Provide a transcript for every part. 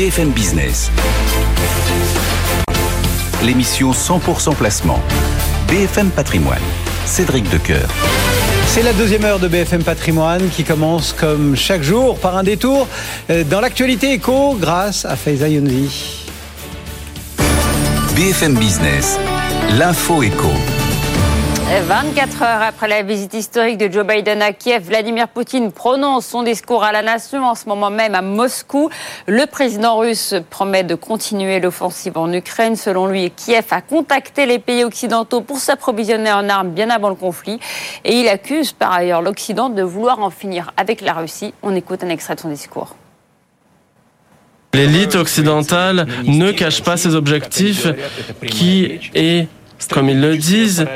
BFM Business. L'émission 100% placement. BFM Patrimoine. Cédric Decoeur. C'est la deuxième heure de BFM Patrimoine qui commence comme chaque jour par un détour euh, dans l'actualité éco grâce à Faiza Younzi. BFM Business. L'info éco. 24 heures après la visite historique de Joe Biden à Kiev, Vladimir Poutine prononce son discours à la nation en ce moment même à Moscou. Le président russe promet de continuer l'offensive en Ukraine. Selon lui, Kiev a contacté les pays occidentaux pour s'approvisionner en armes bien avant le conflit. Et il accuse par ailleurs l'Occident de vouloir en finir avec la Russie. On écoute un extrait de son discours. L'élite occidentale ne cache pas ses objectifs qui est comme ils le disent,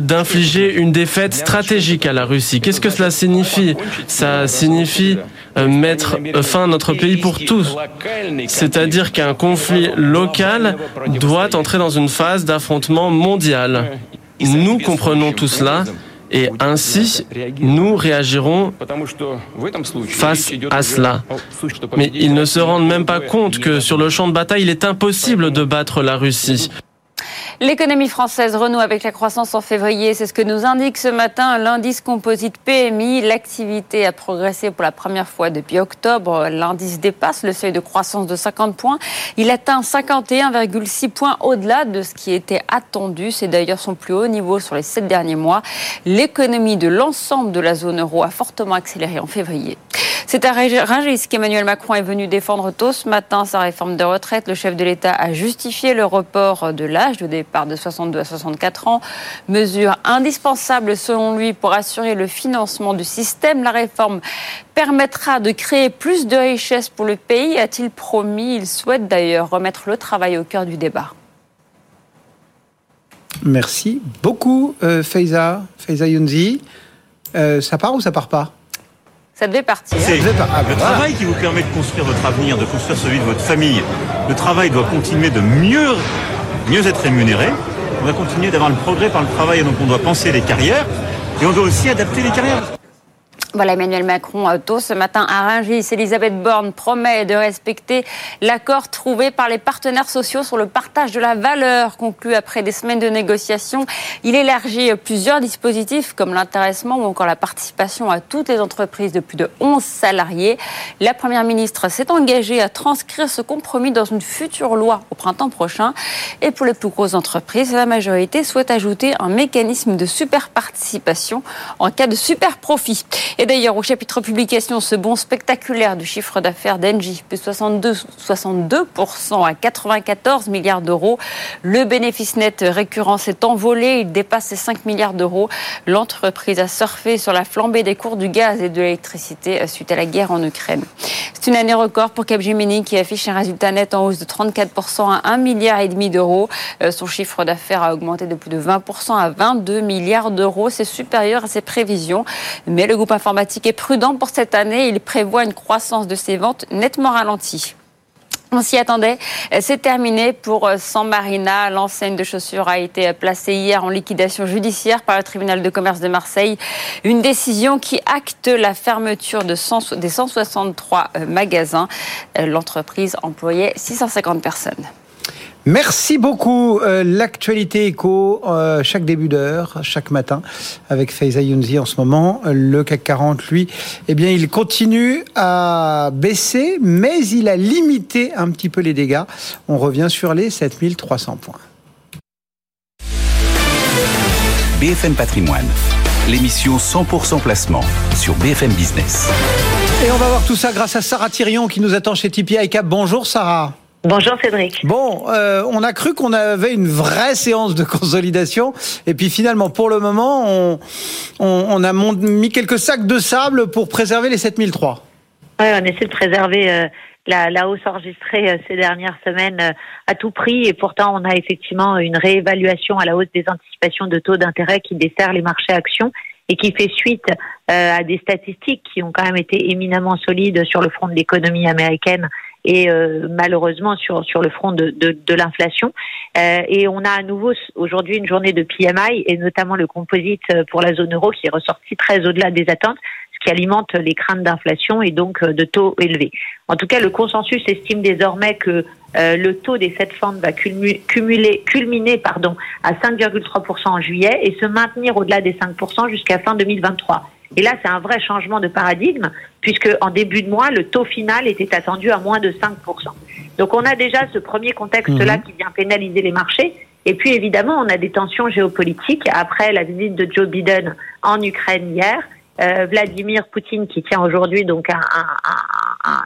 d'infliger une défaite stratégique à la Russie. Qu'est-ce que cela signifie? Ça signifie euh, mettre fin à notre pays pour tous. C'est-à-dire qu'un conflit local doit entrer dans une phase d'affrontement mondial. Nous comprenons tout cela. Et ainsi, nous réagirons face à cela. Mais ils ne se rendent même pas compte que sur le champ de bataille, il est impossible de battre la Russie. L'économie française renoue avec la croissance en février. C'est ce que nous indique ce matin l'indice composite PMI. L'activité a progressé pour la première fois depuis octobre. L'indice dépasse le seuil de croissance de 50 points. Il atteint 51,6 points au-delà de ce qui était attendu. C'est d'ailleurs son plus haut niveau sur les sept derniers mois. L'économie de l'ensemble de la zone euro a fortement accéléré en février. C'est à Rungis qu'Emmanuel Macron est venu défendre tôt ce matin sa réforme de retraite. Le chef de l'État a justifié le report de l'âge de départ de 62 à 64 ans. Mesure indispensable selon lui pour assurer le financement du système. La réforme permettra de créer plus de richesses pour le pays, a-t-il promis. Il souhaite d'ailleurs remettre le travail au cœur du débat. Merci beaucoup, euh, Faiza, Faiza Younzi. Euh, ça part ou ça part pas? Ça devait partir. C'est ah, le travail qui vous permet de construire votre avenir, de construire celui de votre famille. Le travail doit continuer de mieux, mieux être rémunéré. On doit continuer d'avoir le progrès par le travail, donc on doit penser les carrières. Et on doit aussi adapter les carrières. Voilà Emmanuel Macron tôt ce matin à Rungis. Elisabeth Borne promet de respecter l'accord trouvé par les partenaires sociaux sur le partage de la valeur conclu après des semaines de négociations. Il élargit plusieurs dispositifs comme l'intéressement ou encore la participation à toutes les entreprises de plus de 11 salariés. La Première ministre s'est engagée à transcrire ce compromis dans une future loi au printemps prochain. Et pour les plus grosses entreprises, la majorité souhaite ajouter un mécanisme de super participation en cas de super profit. Et d'ailleurs, au chapitre publication, ce bond spectaculaire du chiffre d'affaires d'Engie, plus 62, 62% à 94 milliards d'euros. Le bénéfice net récurrent s'est envolé, il dépasse les 5 milliards d'euros. L'entreprise a surfé sur la flambée des cours du gaz et de l'électricité suite à la guerre en Ukraine. C'est une année record pour Capgemini qui affiche un résultat net en hausse de 34% à 1 milliard et demi d'euros. Euh, son chiffre d'affaires a augmenté de plus de 20% à 22 milliards d'euros. C'est supérieur à ses prévisions. Mais le groupe informatique est prudent pour cette année. Il prévoit une croissance de ses ventes nettement ralentie. On s'y attendait. C'est terminé pour San Marina. L'enseigne de chaussures a été placée hier en liquidation judiciaire par le tribunal de commerce de Marseille. Une décision qui acte la fermeture de des 163 euh, magasins. Euh, l'entreprise employait 650 personnes. Merci beaucoup. Euh, l'actualité éco, euh, chaque début d'heure, chaque matin, avec Faiza Younzi en ce moment. Le CAC 40, lui, eh bien, il continue à baisser, mais il a limité un petit peu les dégâts. On revient sur les 7300 points. BFM Patrimoine, l'émission 100% placement sur BFM Business. Et on va voir tout ça grâce à Sarah Thirion qui nous attend chez Tipeee ICAP. Bonjour Sarah. Bonjour Cédric. Bon, euh, on a cru qu'on avait une vraie séance de consolidation, et puis finalement, pour le moment, on, on, a mis quelques sacs de sable pour préserver les 7003. Oui, on essaie de préserver euh, la, la, hausse enregistrée euh, ces dernières semaines à tout prix, et pourtant on a effectivement une réévaluation à la hausse des anticipations de taux d'intérêt qui dessert les marchés actions et qui fait suite à des statistiques qui ont quand même été éminemment solides sur le front de l'économie américaine et euh, malheureusement sur sur le front de, de, l'inflation. Euh, et on a à nouveau aujourd'hui une journée de PMI et notamment le composite euh, pour la zone euro qui est ressorti très au-delà des attentes, ce qui alimente les craintes d'inflation et donc de taux élevés. En tout cas, le consensus estime désormais que le taux des sept fentes va cumuler, culminer pardon, à 5,3% en juillet et se maintenir au-delà des 5% jusqu'à fin 2023. Et là, c'est un vrai changement de paradigme, puisque en début de mois, le taux final était attendu à moins de 5%. Donc on a déjà ce premier contexte-là mhm. qui vient pénaliser les marchés. Et puis évidemment, on a des tensions géopolitiques après la visite de Joe Biden en Ukraine hier. Euh, Vladimir Poutine qui tient aujourd'hui donc un,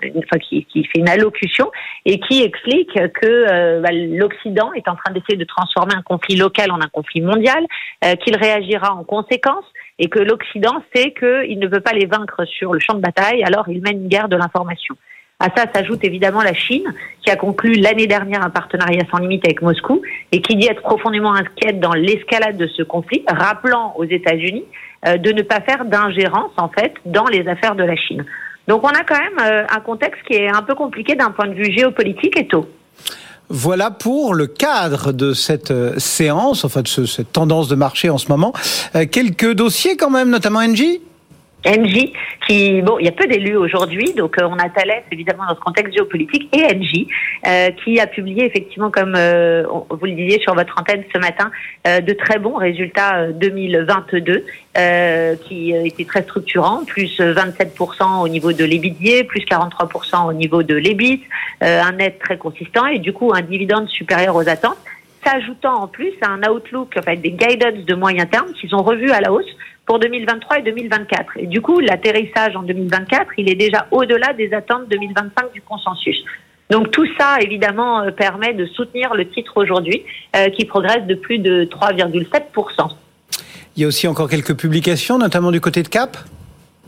une, enfin, qui, qui, fait une allocution et qui explique que euh, bah, l'Occident est en train d'essayer de transformer un conflit local en un conflit mondial, euh, qu'il réagira en conséquence et que l'Occident sait qu'il ne veut pas les vaincre sur le champ de bataille, alors il mène une guerre de l'information. À ça s'ajoute évidemment la Chine, qui a conclu l'année dernière un partenariat sans limite avec Moscou et qui dit être profondément inquiète dans l'escalade de ce conflit, rappelant aux États-Unis euh, de ne pas faire d'ingérence en fait dans les affaires de la Chine. Donc on a quand même euh, un contexte qui est un peu compliqué d'un point de vue géopolitique et tôt. Voilà pour le cadre de cette euh, séance, enfin de cette tendance de marché en ce moment. Euh, quelques dossiers quand même, notamment Engie? Engie, qui bon, il y a peu d'élus aujourd'hui, donc euh, on a Thales évidemment dans ce contexte géopolitique et Engie, euh, qui a publié effectivement, comme euh, vous le disiez sur votre antenne ce matin, de très bons résultats 2022, qui étaient très structurants, plus 27% au niveau de l'EBITDA, plus 43% au niveau de l'EBIT, un net très consistant et du coup un dividende supérieur aux attentes s'ajoutant en plus à un outlook, enfin des guidance de moyen terme qui sont revus à la hausse pour 2023 et 2024. Et du coup, l'atterrissage en 2024, il est déjà au-delà des attentes 2025 du consensus. Donc tout ça, évidemment, euh, permet de soutenir le titre aujourd'hui, euh, qui progresse de plus de 3,7%. Il y a aussi encore quelques publications, notamment du côté de Cap?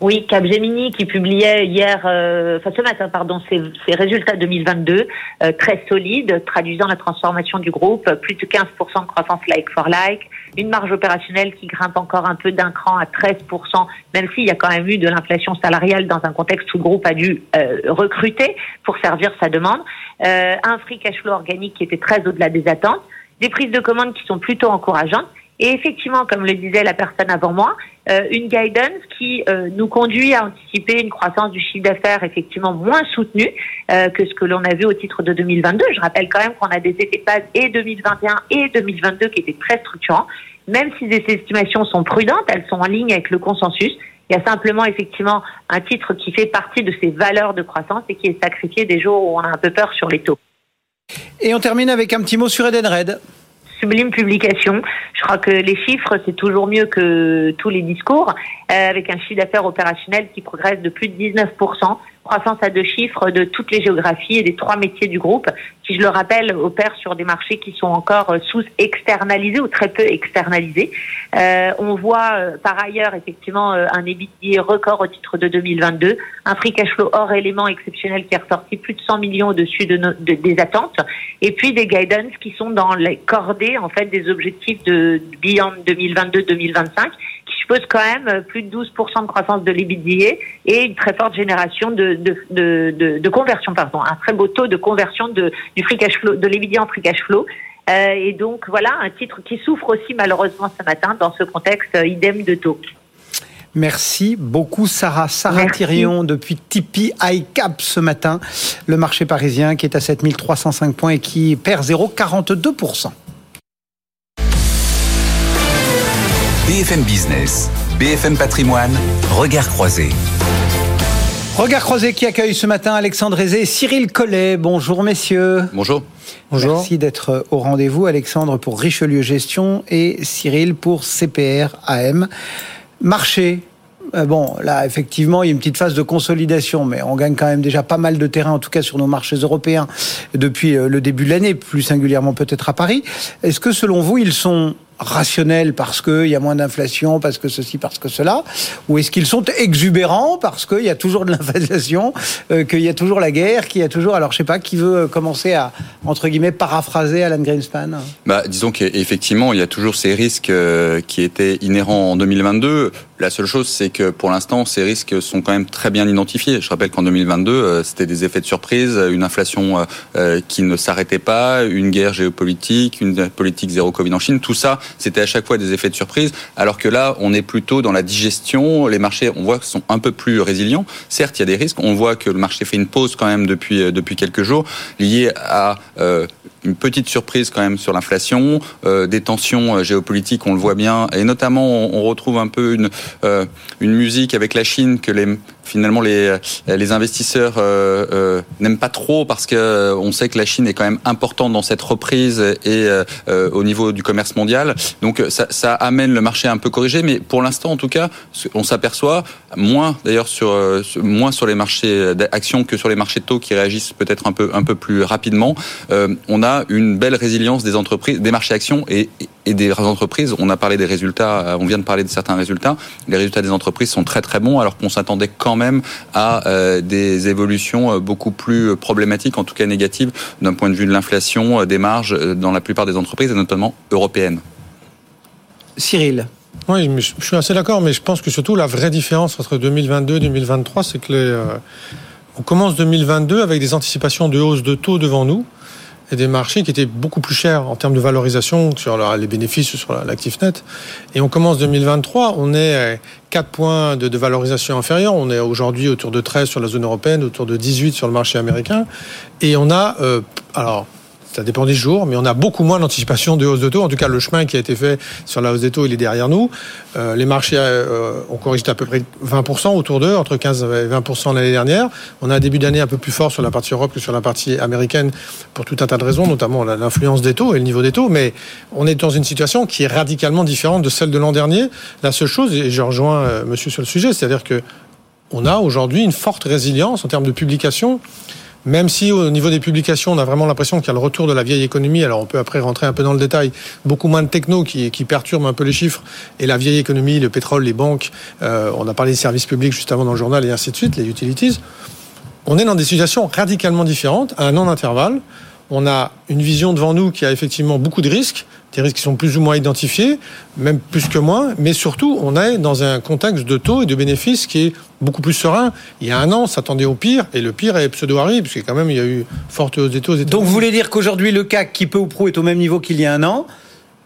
Oui, Capgemini qui publiait hier, euh, enfin ce matin, pardon, ses, ses résultats 2022 euh, très solides, traduisant la transformation du groupe, plus de 15% de croissance like for like, une marge opérationnelle qui grimpe encore un peu d'un cran à 13%, même s'il y a quand même eu de l'inflation salariale dans un contexte où le groupe a dû euh, recruter pour servir sa demande, un free cash flow organique qui était très au-delà des attentes, des prises de commandes qui sont plutôt encourageantes et effectivement, comme le disait la personne avant moi, euh, une guidance qui euh, nous conduit à anticiper une croissance du chiffre d'affaires effectivement moins soutenue euh, que ce que l'on a vu au titre de 2022. Je rappelle quand même qu'on a des effets de base et 2021 et 2022 qui étaient très structurants. Même si ces estimations sont prudentes, elles sont en ligne avec le consensus. Il y a simplement effectivement un titre qui fait partie de ces valeurs de croissance et qui est sacrifié des jours où on a un peu peur sur les taux. Et on termine avec un petit mot sur Edenred sublime publication. Je crois que les chiffres, c'est toujours mieux que tous les discours, euh, avec un chiffre d'affaires opérationnel qui progresse de plus de 19%, croissance à deux chiffres de toutes les géographies et des trois métiers du groupe, qui, je le rappelle, opèrent sur des marchés qui sont encore euh, sous-externalisés ou très peu externalisés. Euh, on voit euh, par ailleurs effectivement un EBITDA record au titre de 2022, un free cash flow hors élément exceptionnel qui est ressorti plus de 100 millions au-dessus de, des attentes, et puis des guidance qui sont dans les cordées en fait des objectifs de Beyond 2022-2025 qui suppose quand même plus de 12% de croissance de l'EBITDA et une très forte génération de, de, de, de, conversion, pardon, un très beau taux de conversion de, du free cash flow, de l'EBITDA en free cash flow. Euh, et donc voilà un titre qui souffre aussi malheureusement ce matin dans ce contexte euh, idem de taux. Merci beaucoup Sarah. Sarah Thirion depuis Tipeee iCap ce matin. Le marché parisien qui est à 7305 points et qui perd 0,42%. BFM Business, BFM Patrimoine, regard croisé. Regard croisé qui accueille ce matin Alexandre Aizé et Cyril Collet. Bonjour messieurs. Bonjour. Bonjour. Merci d'être au rendez-vous. Alexandre pour Richelieu Gestion et Cyril pour CPR AM. Marché, euh, bon, là, effectivement, il y a une petite phase de consolidation, mais on gagne quand même déjà pas mal de terrain, en tout cas sur nos marchés européens, depuis euh, le début de l'année, plus singulièrement peut-être à Paris. Est-ce que, selon vous, ils sont rationnels parce qu'il y a moins d'inflation, parce que ceci, parce que cela Ou est-ce qu'ils sont exubérants parce qu'il y a toujours de l'inflation, euh, qu'il y a toujours la guerre, qu'il y a toujours... Alors, je sais pas, qui veut commencer à, entre guillemets, paraphraser Alan Greenspan bah, Disons qu'effectivement, il y a toujours ces risques euh, qui étaient inhérents en 2022. La seule chose, c'est que pour l'instant, ces risques sont quand même très bien identifiés. Je rappelle qu'en 2022, euh, c'était des effets de surprise, une inflation euh, euh, qui ne s'arrêtait pas, une guerre géopolitique, une politique zéro Covid en Chine. Tout ça, c'était à chaque fois des effets de surprise. Alors que là, on est plutôt dans la digestion. Les marchés, on voit, sont un peu plus résilients. Certes, il y a des risques. On voit que le marché fait une pause quand même depuis depuis quelques jours, liée à une petite surprise quand même sur l'inflation, des tensions géopolitiques, on le voit bien, et notamment on retrouve un peu une euh, une musique avec la Chine que les finalement les, les investisseurs euh, euh, n'aiment pas trop parce que on sait que la Chine est quand même importante dans cette reprise et au niveau du commerce mondial. Donc ça, ça, amène le marché un peu corrigé, mais pour l'instant en tout cas, on s'aperçoit moins d'ailleurs sur moins sur les marchés d'actions que sur les marchés de taux qui réagissent peut-être un peu un peu plus rapidement. on a une belle résilience des entreprises, des marchés actions et, et des entreprises. On a parlé des résultats, on vient de parler de certains résultats. Les résultats des entreprises sont très très bons, alors qu'on s'attendait quand même à euh, des évolutions euh, beaucoup plus problématiques, en tout cas négatives, d'un point de vue de l'inflation, euh, des marges dans la plupart des entreprises, et notamment européennes. Cyril. Oui, je suis assez d'accord, mais je pense que surtout la vraie différence entre 2022 et 2023, c'est que les, on commence 2022 avec des anticipations de hausse de taux devant nous des marchés qui étaient beaucoup plus chers en termes de valorisation sur les bénéfices sur l'actif net. Et on commence 2023, on est à 4 points de, de valorisation inférieure. On est aujourd'hui autour de 13 sur la zone européenne, autour de 18 sur le marché américain. Et on a, euh, alors, ça dépend des jours, mais on a beaucoup moins d'anticipation de hausse de taux. En tout cas, le chemin qui a été fait sur la hausse des taux, il est derrière nous. Euh, les marchés euh, ont corrigé à peu près 20% autour d'eux, entre 15 et 20% l'année dernière. On a un début d'année un peu plus fort sur la partie Europe que sur la partie américaine pour tout un tas de raisons, notamment l'influence des taux et le niveau des taux. Mais on est dans une situation qui est radicalement différente de celle de l'an dernier. La seule chose, et je rejoins euh, monsieur sur le sujet, c'est-à-dire que on a aujourd'hui une forte résilience en termes de publication même si au niveau des publications, on a vraiment l'impression qu'il y a le retour de la vieille économie, alors on peut après rentrer un peu dans le détail, beaucoup moins de techno qui, perturbent un peu les chiffres, et la vieille économie, le pétrole, les banques, euh, on a parlé des services publics juste avant dans le journal, et ainsi de suite, les utilities. On est dans des situations radicalement différentes, à un an d'intervalle. On a une vision devant nous qui a effectivement beaucoup de risques, des risques qui sont plus ou moins identifiés, même plus que moins, mais surtout, on est dans un contexte de taux et de bénéfices qui est beaucoup plus serein. Il y a un an, on s'attendait au pire, et le pire est pseudo-arrivé, puisque quand même, il y a eu forte hausse des taux. Donc vous voulez dire qu'aujourd'hui, le CAC, qui peu ou prou est au même niveau qu'il y a un an,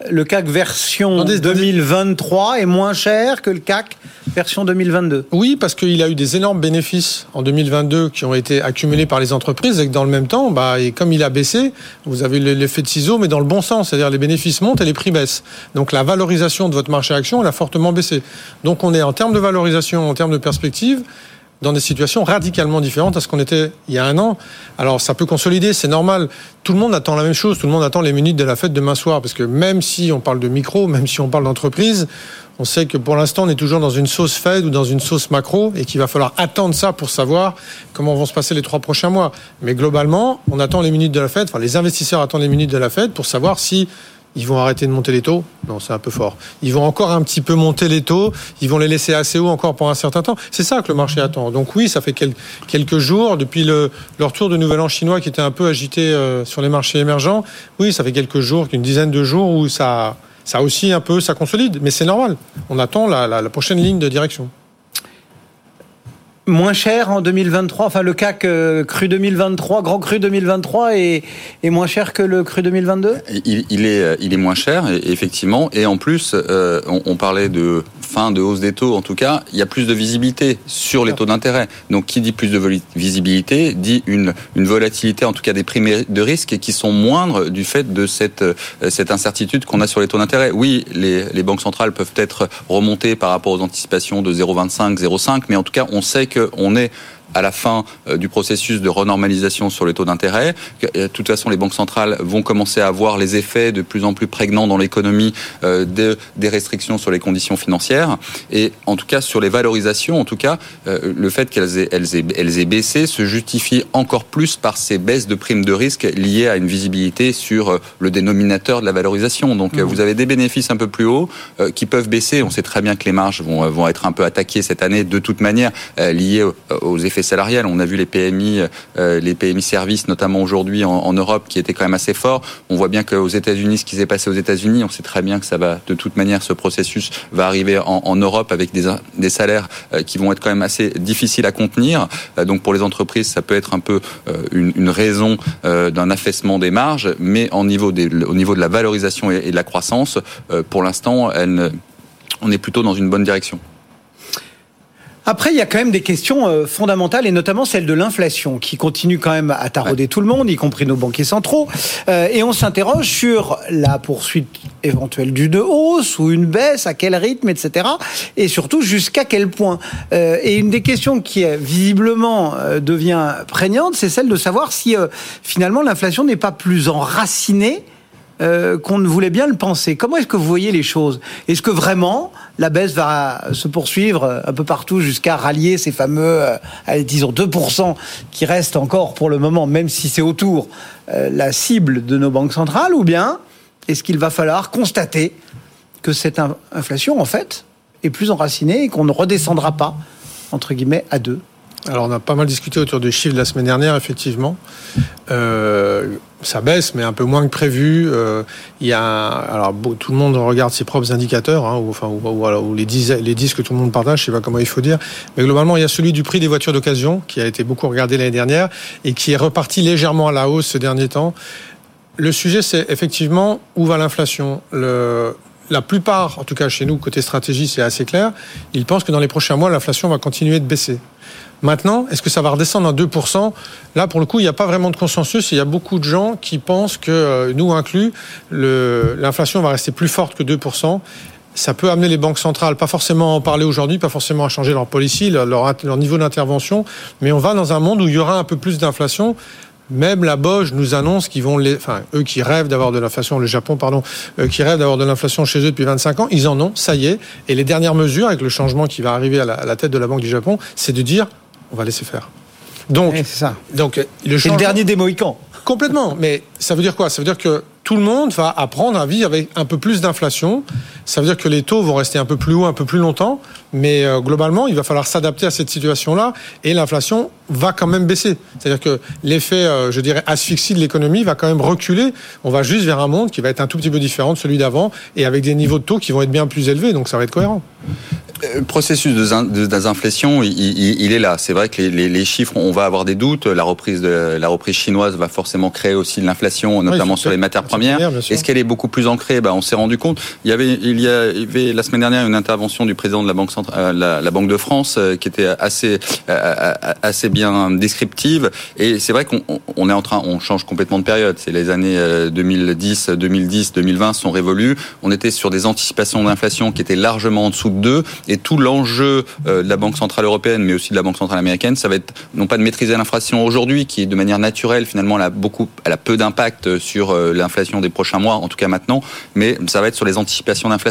le CAC version 2023 est moins cher que le CAC version 2022. Oui, parce qu'il a eu des énormes bénéfices en 2022 qui ont été accumulés par les entreprises et que dans le même temps, bah, et comme il a baissé, vous avez l'effet de ciseau, mais dans le bon sens, c'est-à-dire les bénéfices montent et les prix baissent. Donc la valorisation de votre marché action, elle a fortement baissé. Donc on est en termes de valorisation, en termes de perspective, dans des situations radicalement différentes à ce qu'on était il y a un an. Alors ça peut consolider, c'est normal. Tout le monde attend la même chose, tout le monde attend les minutes de la fête demain soir, parce que même si on parle de micro, même si on parle d'entreprise, on sait que pour l'instant on est toujours dans une sauce Fed ou dans une sauce macro et qu'il va falloir attendre ça pour savoir comment vont se passer les trois prochains mois. Mais globalement, on attend les minutes de la fête, enfin les investisseurs attendent les minutes de la fête pour savoir si ils vont arrêter de monter les taux? Non, c'est un peu fort. Ils vont encore un petit peu monter les taux. Ils vont les laisser assez haut encore pour un certain temps. C'est ça que le marché attend. Donc oui, ça fait quelques jours depuis le, retour de Nouvel An chinois qui était un peu agité euh, sur les marchés émergents. Oui, ça fait quelques jours, une dizaine de jours où ça, ça aussi un peu, ça consolide. Mais c'est normal. On attend la prochaine ligne de direction moins cher en 2023. Enfin, le CAC euh, cru 2023, grand cru 2023 est, est moins cher que le cru 2022 il, il, est, euh, il est moins cher, effectivement. Et en plus, euh, on, on, parlait de fin de hausse des taux. En tout cas, il y a plus de visibilité sur les taux d'intérêt. Donc, qui dit plus de visibilité dit une, une volatilité, en tout cas des prix de risque, qui sont moindres du fait de cette, cette incertitude qu'on a sur les taux d'intérêt. Oui, les, les banques centrales peuvent être remontées par rapport aux anticipations de 0,25, 0,5, mais en tout cas, on sait que on est à la fin euh, du processus de renormalisation sur les taux d'intérêt. Euh, de toute façon, les banques centrales vont commencer à voir les effets de plus en plus prégnants dans l'économie euh, des restrictions sur les conditions financières. Et en tout cas, sur les valorisations, en tout cas, le fait qu'elles aient, elles aient, elles aient baissé se justifie encore plus par ces baisses de primes de risque liées à une visibilité sur le dénominateur de la valorisation. Donc, mmh. vous avez des bénéfices un peu plus hauts qui peuvent baisser. On sait très bien que les marges vont, vont être un peu attaquées cette année de toute manière liées aux effets l'effet salarial. On a vu les PMI, les PMI services, notamment aujourd'hui en, Europe, qui étaient quand même assez forts. On voit bien qu'aux États-Unis, ce qui s'est passé aux États-Unis, on sait très bien que ça va, de toute manière, ce processus va arriver en, Europe avec des, salaires qui vont être quand même assez difficiles à contenir. donc pour les entreprises, ça peut être un peu une, une raison d'un affaissement des marges, mais au niveau de la valorisation et, de la croissance, pour l'instant, on est plutôt dans une bonne direction. Après, il y a quand même des questions euh, fondamentales, et notamment celle de l'inflation, qui continue quand même à tarauder tout le monde, y compris nos banquiers centraux. Euh, et on s'interroge sur la poursuite éventuelle du de hausse ou une baisse, à quel rythme, etc. Et surtout, jusqu'à quel point. Euh, et une des questions qui visiblement devient prégnante, c'est celle de savoir si finalement l'inflation n'est pas plus enracinée euh, qu'on ne voulait bien le penser. Comment est-ce que vous voyez les choses? Est-ce que vraiment la baisse va se poursuivre un peu partout jusqu'à rallier ces fameux, euh, disons 2% qui restent encore pour le moment, même si c'est autour euh, la cible de nos banques centrales, ou bien est-ce qu'il va falloir constater que cette inflation, en fait, est plus enracinée et qu'on ne redescendra pas, entre guillemets, à deux? Alors on a pas mal discuté autour des chiffres de la semaine dernière, effectivement. Euh, ça baisse, mais un peu moins que prévu. Euh, il y a, alors tout le monde regarde ses propres indicateurs, hein, ou, enfin, ou, les 10 les 10 que tout le monde partage, je sais pas comment il faut dire. Mais globalement, il y a celui du prix des voitures d'occasion qui a été beaucoup regardé l'année dernière et qui est reparti légèrement à la hausse ces derniers temps. Le sujet, c'est effectivement où va l'inflation. La plupart, en tout cas chez nous, côté stratégie, c'est assez clair. Ils pensent que dans les prochains mois, l'inflation va continuer de baisser. Maintenant, est-ce que ça va redescendre à 2% Là, pour le coup, il n'y a pas vraiment de consensus. Il y a beaucoup de gens qui pensent que, euh, nous inclus, l'inflation va rester plus forte que 2%. Ça peut amener les banques centrales, pas forcément à en parler aujourd'hui, pas forcément à changer leur policy, leur, niveau d'intervention, mais on va dans un monde où il y aura un peu plus d'inflation. Même la Boge nous annonce qu'ils vont, les, enfin, eux qui rêvent d'avoir de l'inflation, le Japon, pardon, qui rêvent d'avoir de l'inflation chez eux depuis 25 ans, ils en ont, ça y est. Et les dernières mesures, avec le changement qui va arriver à la tête de la Banque du Japon, c'est de dire, on va laisser faire. Donc, ça. Donc, le, le dernier des Mohicans. Complètement. Mais ça veut dire quoi? Ça veut dire que tout le monde va apprendre à vivre avec un peu plus d'inflation. Ça veut dire que les taux vont rester un peu plus hauts, un peu plus longtemps. Mais euh, globalement, il va falloir s'adapter à cette situation-là. Et l'inflation va quand même baisser. C'est-à-dire que l'effet, euh, je dirais, asphyxie de l'économie va quand même reculer. On va juste vers un monde qui va être un tout petit peu différent de celui d'avant et avec des niveaux de taux qui vont être bien plus élevés. Donc ça va être cohérent. Le processus de désinflation, il, est là. C'est vrai que les, chiffres, on va avoir des doutes. La reprise de la reprise chinoise va forcément créer aussi de l'inflation, notamment sur les matières premières. Est-ce qu'elle est beaucoup plus ancrée? Ben, on s'est rendu compte. Il y avait, il y avait la semaine dernière une intervention du président de la banque euh, de France, euh, qui était assez euh, assez bien descriptive. Et c'est vrai qu'on on est en train, on change complètement de période. C'est les années 2010, 2010, 2020 sont révolues. On était sur des anticipations d'inflation qui étaient largement en dessous de 2 et tout l'enjeu de la Banque centrale européenne, mais aussi de la Banque centrale américaine, ça va être non pas de maîtriser l'inflation aujourd'hui, qui de manière naturelle finalement elle a beaucoup, elle a peu d'impact sur l'inflation des prochains mois, en tout cas maintenant, mais ça va être sur les anticipations d'inflation.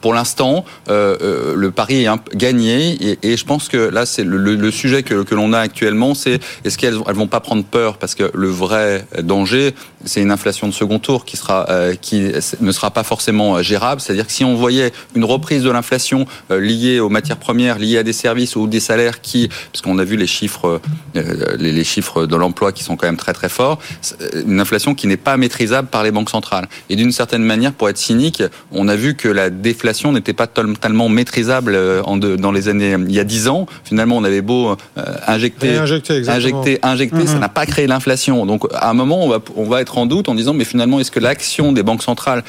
Pour l'instant, euh, le pari est gagné et, je pense que là c'est le, sujet que, que l'on a actuellement, c'est est-ce qu'elles elles vont pas prendre peur? Parce que le vrai danger, c'est une inflation de second tour qui sera qui ne sera pas forcément gérable. C'est-à-dire que si on voyait une reprise de l'inflation liées aux matières premières, liées à des services ou des salaires qui, parce qu'on a vu les chiffres, euh, les, chiffres de l'emploi qui sont quand même très très forts, une inflation qui n'est pas maîtrisable par les banques centrales. Et d'une certaine manière, pour être cynique, on a vu que la déflation n'était pas totalement maîtrisable euh, dans les années il y a dix ans. Finalement, on avait beau euh, injecter, injecter, injecter, ça mhm. n'a pas créé l'inflation. Donc, à un moment, on va, on va être en doute en disant, mais finalement, est-ce que l'action des banques centrales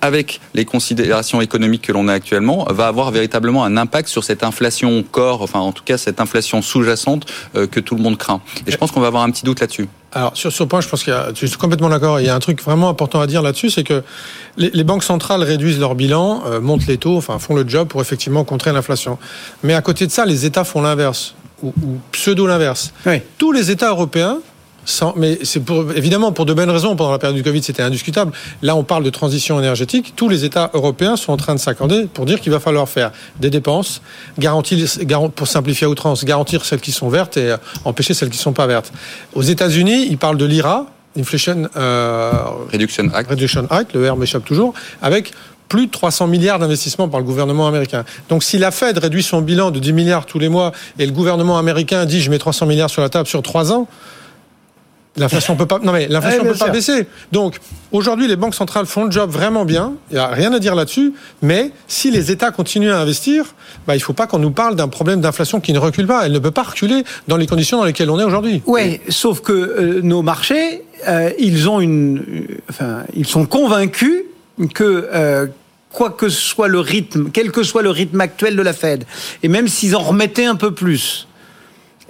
avec les considérations économiques que l'on a actuellement, va avoir véritablement un impact sur cette inflation corps, enfin en tout cas cette inflation sous-jacente euh, que tout le monde craint. Et je pense qu'on va avoir un petit doute là-dessus. Alors sur ce point, je pense qu'il y a, je suis complètement d'accord. Il y a un truc vraiment important à dire là-dessus, c'est que les, banques centrales réduisent leur bilan, euh, montent les taux, enfin font le job pour effectivement contrer l'inflation. Mais à côté de ça, les États font l'inverse ou, ou pseudo l'inverse. Oui. Tous les États européens mais c'est pour, évidemment pour de bonnes raisons. Pendant la période du Covid, c'était indiscutable. Là, on parle de transition énergétique. Tous les États européens sont en train de s'accorder pour dire qu'il va falloir faire des dépenses, garantir, pour simplifier à outrance, garantir celles qui sont vertes et euh, empêcher celles qui ne sont pas vertes. Aux États-Unis, ils parlent de l'IRA, Inflation euh, Reduction Act. Reduction Act, le R m'échappe toujours, avec plus de 300 milliards d'investissements par le gouvernement américain. Donc si la Fed réduit son bilan de 10 milliards tous les mois et le gouvernement américain dit je mets 300 milliards sur la table sur 3 ans, L'inflation peut pas, non mais l'inflation peut pas baisser. Donc aujourd'hui, les banques centrales font le job vraiment bien. Il y a rien à dire là-dessus. Mais si les États continuent à investir, bah, il faut pas qu'on nous parle d'un problème d'inflation qui ne recule pas. Elle ne peut pas reculer dans les conditions dans lesquelles on est aujourd'hui. Oui, sauf que euh, nos marchés, euh, ils ont une, euh, enfin, ils sont convaincus que euh, quoi que soit le rythme, quel que soit le rythme actuel de la Fed, et même s'ils en remettaient un peu plus,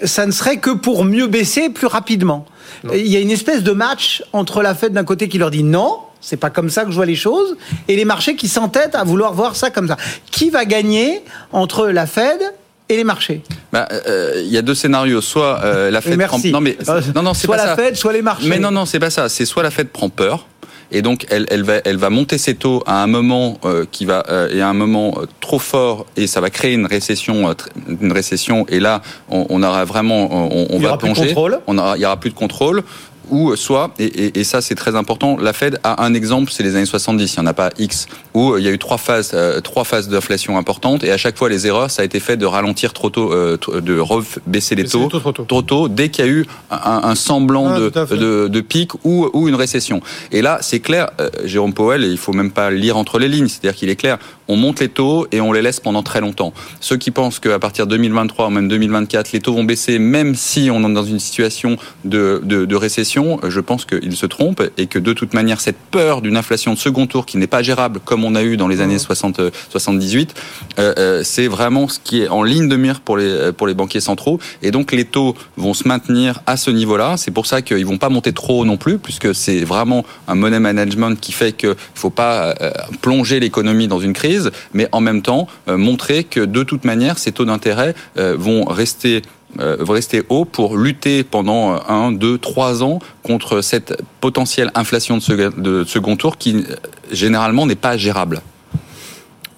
ça ne serait que pour mieux baisser plus rapidement. Il y a une espèce de match entre la Fed d'un côté qui leur dit non, c'est pas comme ça que je vois les choses, et les marchés qui s'entêtent à vouloir voir ça comme ça. Qui va gagner entre la Fed et les marchés? Bah, euh, Il y a deux scénarios. Soit euh, la Fed prend... non mais non non c'est pas la Fed, soit les marchés. Mais non non c'est pas ça. C'est soit la Fed prend peur et donc elle, elle, va, elle va monter ses taux à un moment euh, qui va euh, et à un moment euh, trop fort et ça va créer une récession, une récession. Et là on, on aura vraiment on, on va plonger, on aura, il y aura plus de contrôle ou soit, et, et, ça c'est très important, la Fed a un exemple, c'est les années 70, il n'y en a pas X, où il y a eu trois phases, euh, trois phases d'inflation importantes, et à chaque fois les erreurs, ça a été fait de ralentir trop tôt, euh, de baisser les taux, trop, tôt. trop, tôt. dès qu'il y a eu un, un semblant ah, de, de, de, pic ou, ou une récession. Et là, c'est clair, euh, Jérôme Powell, il faut même pas lire entre les lignes, c'est-à-dire qu'il est clair, on monte les taux et on les laisse pendant très longtemps. Ceux qui pensent qu'à partir de 2023 ou même 2024, les taux vont baisser, même si on est dans une situation de, de, de récession, je pense qu'ils se trompent et que de toute manière, cette peur d'une inflation de second tour qui n'est pas gérable comme on a eu dans les années 60, 78, euh, euh, c'est vraiment ce qui est en ligne de mire pour les, pour les banquiers centraux. Et donc les taux vont se maintenir à ce niveau-là. C'est pour ça qu'ils vont pas monter trop non plus, puisque c'est vraiment un money management qui fait qu'il faut pas euh, plonger l'économie dans une crise mais en même temps euh, montrer que de toute manière, ces taux d'intérêt euh, vont rester euh, rester haut pour lutter pendant un, deux, trois ans contre cette potentielle inflation de second tour qui généralement n'est pas gérable.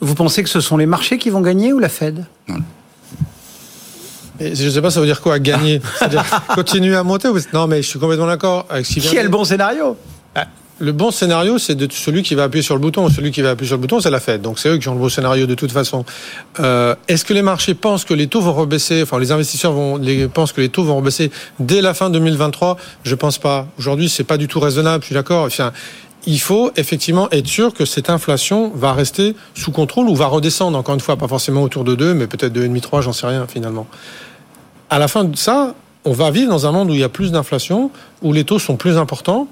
Vous pensez que ce sont les marchés qui vont gagner ou la Fed? Non. je ne sais pas, ça veut dire quoi, gagner? Continuer à monter Non, mais je suis complètement d'accord avec ce Qui est le bon scénario? Bah, le bon scénario, c'est de celui qui va appuyer sur le bouton. Celui qui va appuyer sur le bouton, c'est la Fed. Donc c'est eux qui ont le bon scénario de toute façon. Euh, Est-ce que les marchés pensent que les taux vont rebaisser? Enfin, les investisseurs pensent que les taux vont rebaisser dès la fin 2023 Je pense pas. Aujourd'hui, c'est pas du tout raisonnable. Je suis d'accord. Enfin, il faut effectivement être sûr que cette inflation va rester sous contrôle ou va redescendre. Encore une fois, pas forcément autour de 2, mais peut-être 2,5, 3, j'en sais rien finalement. À la fin de ça, on va vivre dans un monde où il y a plus d'inflation, où les taux sont plus importants.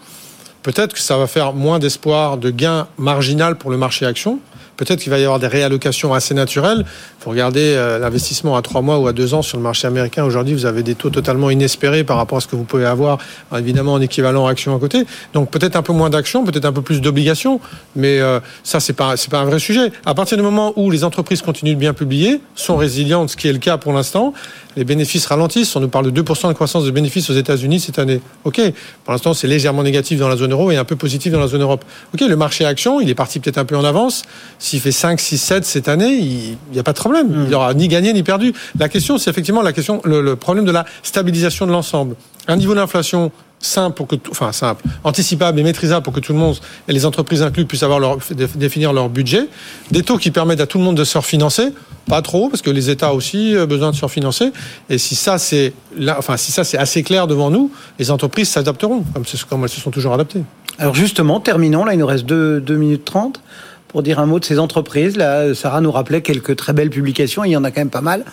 Peut-être que ça va faire moins d'espoir de gain marginal pour le marché action. Peut-être qu'il va y avoir des réallocations assez naturelles. Il faut regarder euh, l'investissement à trois mois ou à deux ans sur le marché américain. Aujourd'hui, vous avez des taux totalement inespérés par rapport à ce que vous pouvez avoir, évidemment, en équivalent action à côté. Donc peut-être un peu moins d'actions, peut-être un peu plus d'obligations. Mais euh, ça, c'est pas, pas un vrai sujet. À partir du moment où les entreprises continuent de bien publier, sont résilientes, ce qui est le cas pour l'instant, les bénéfices ralentissent. On nous parle de 2% de croissance de bénéfices aux États-Unis cette année. OK. Pour l'instant, c'est légèrement négatif dans la zone euro et un peu positif dans la zone Europe. OK. Le marché action, il est parti peut-être un peu en avance. S'il fait 5, 6, 7 cette année, il n'y a pas de problème. Il n'aura ni gagné ni perdu. La question, c'est effectivement la question, le, le problème de la stabilisation de l'ensemble. Un niveau d'inflation simple pour que enfin simple, anticipable et maîtrisable pour que tout le monde et les entreprises incluses puissent avoir leur définir leur budget, des taux qui permettent à tout le monde de se refinancer, pas trop parce que les États aussi ont besoin de se refinancer et si ça c'est enfin si ça c'est assez clair devant nous, les entreprises s'adapteront comme, comme elles se sont toujours adaptées. Alors justement, terminons là, il nous reste 2 minutes 30 pour dire un mot de ces entreprises. Là, Sarah nous rappelait quelques très belles publications, il y en a quand même pas mal.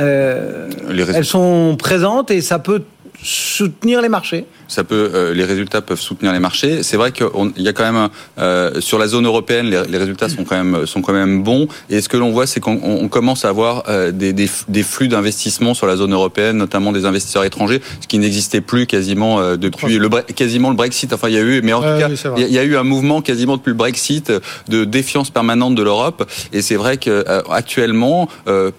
Euh, elles sont présentes et ça peut soutenir les marchés ça peut, euh, les résultats peuvent soutenir les marchés. C'est vrai qu'il y a quand même euh, sur la zone européenne, les, les, résultats sont quand même sont quand même bons. Et ce que l'on voit, c'est qu'on commence à avoir euh, des, des, des, flux d'investissement sur la zone européenne, notamment des investisseurs étrangers, ce qui n'existait plus quasiment euh, depuis le quasiment le Brexit. Enfin, il y a eu, mais en tout cas, il y, a eu un mouvement quasiment depuis le Brexit de défiance permanente de l'Europe. Et c'est vrai que euh, actuellement,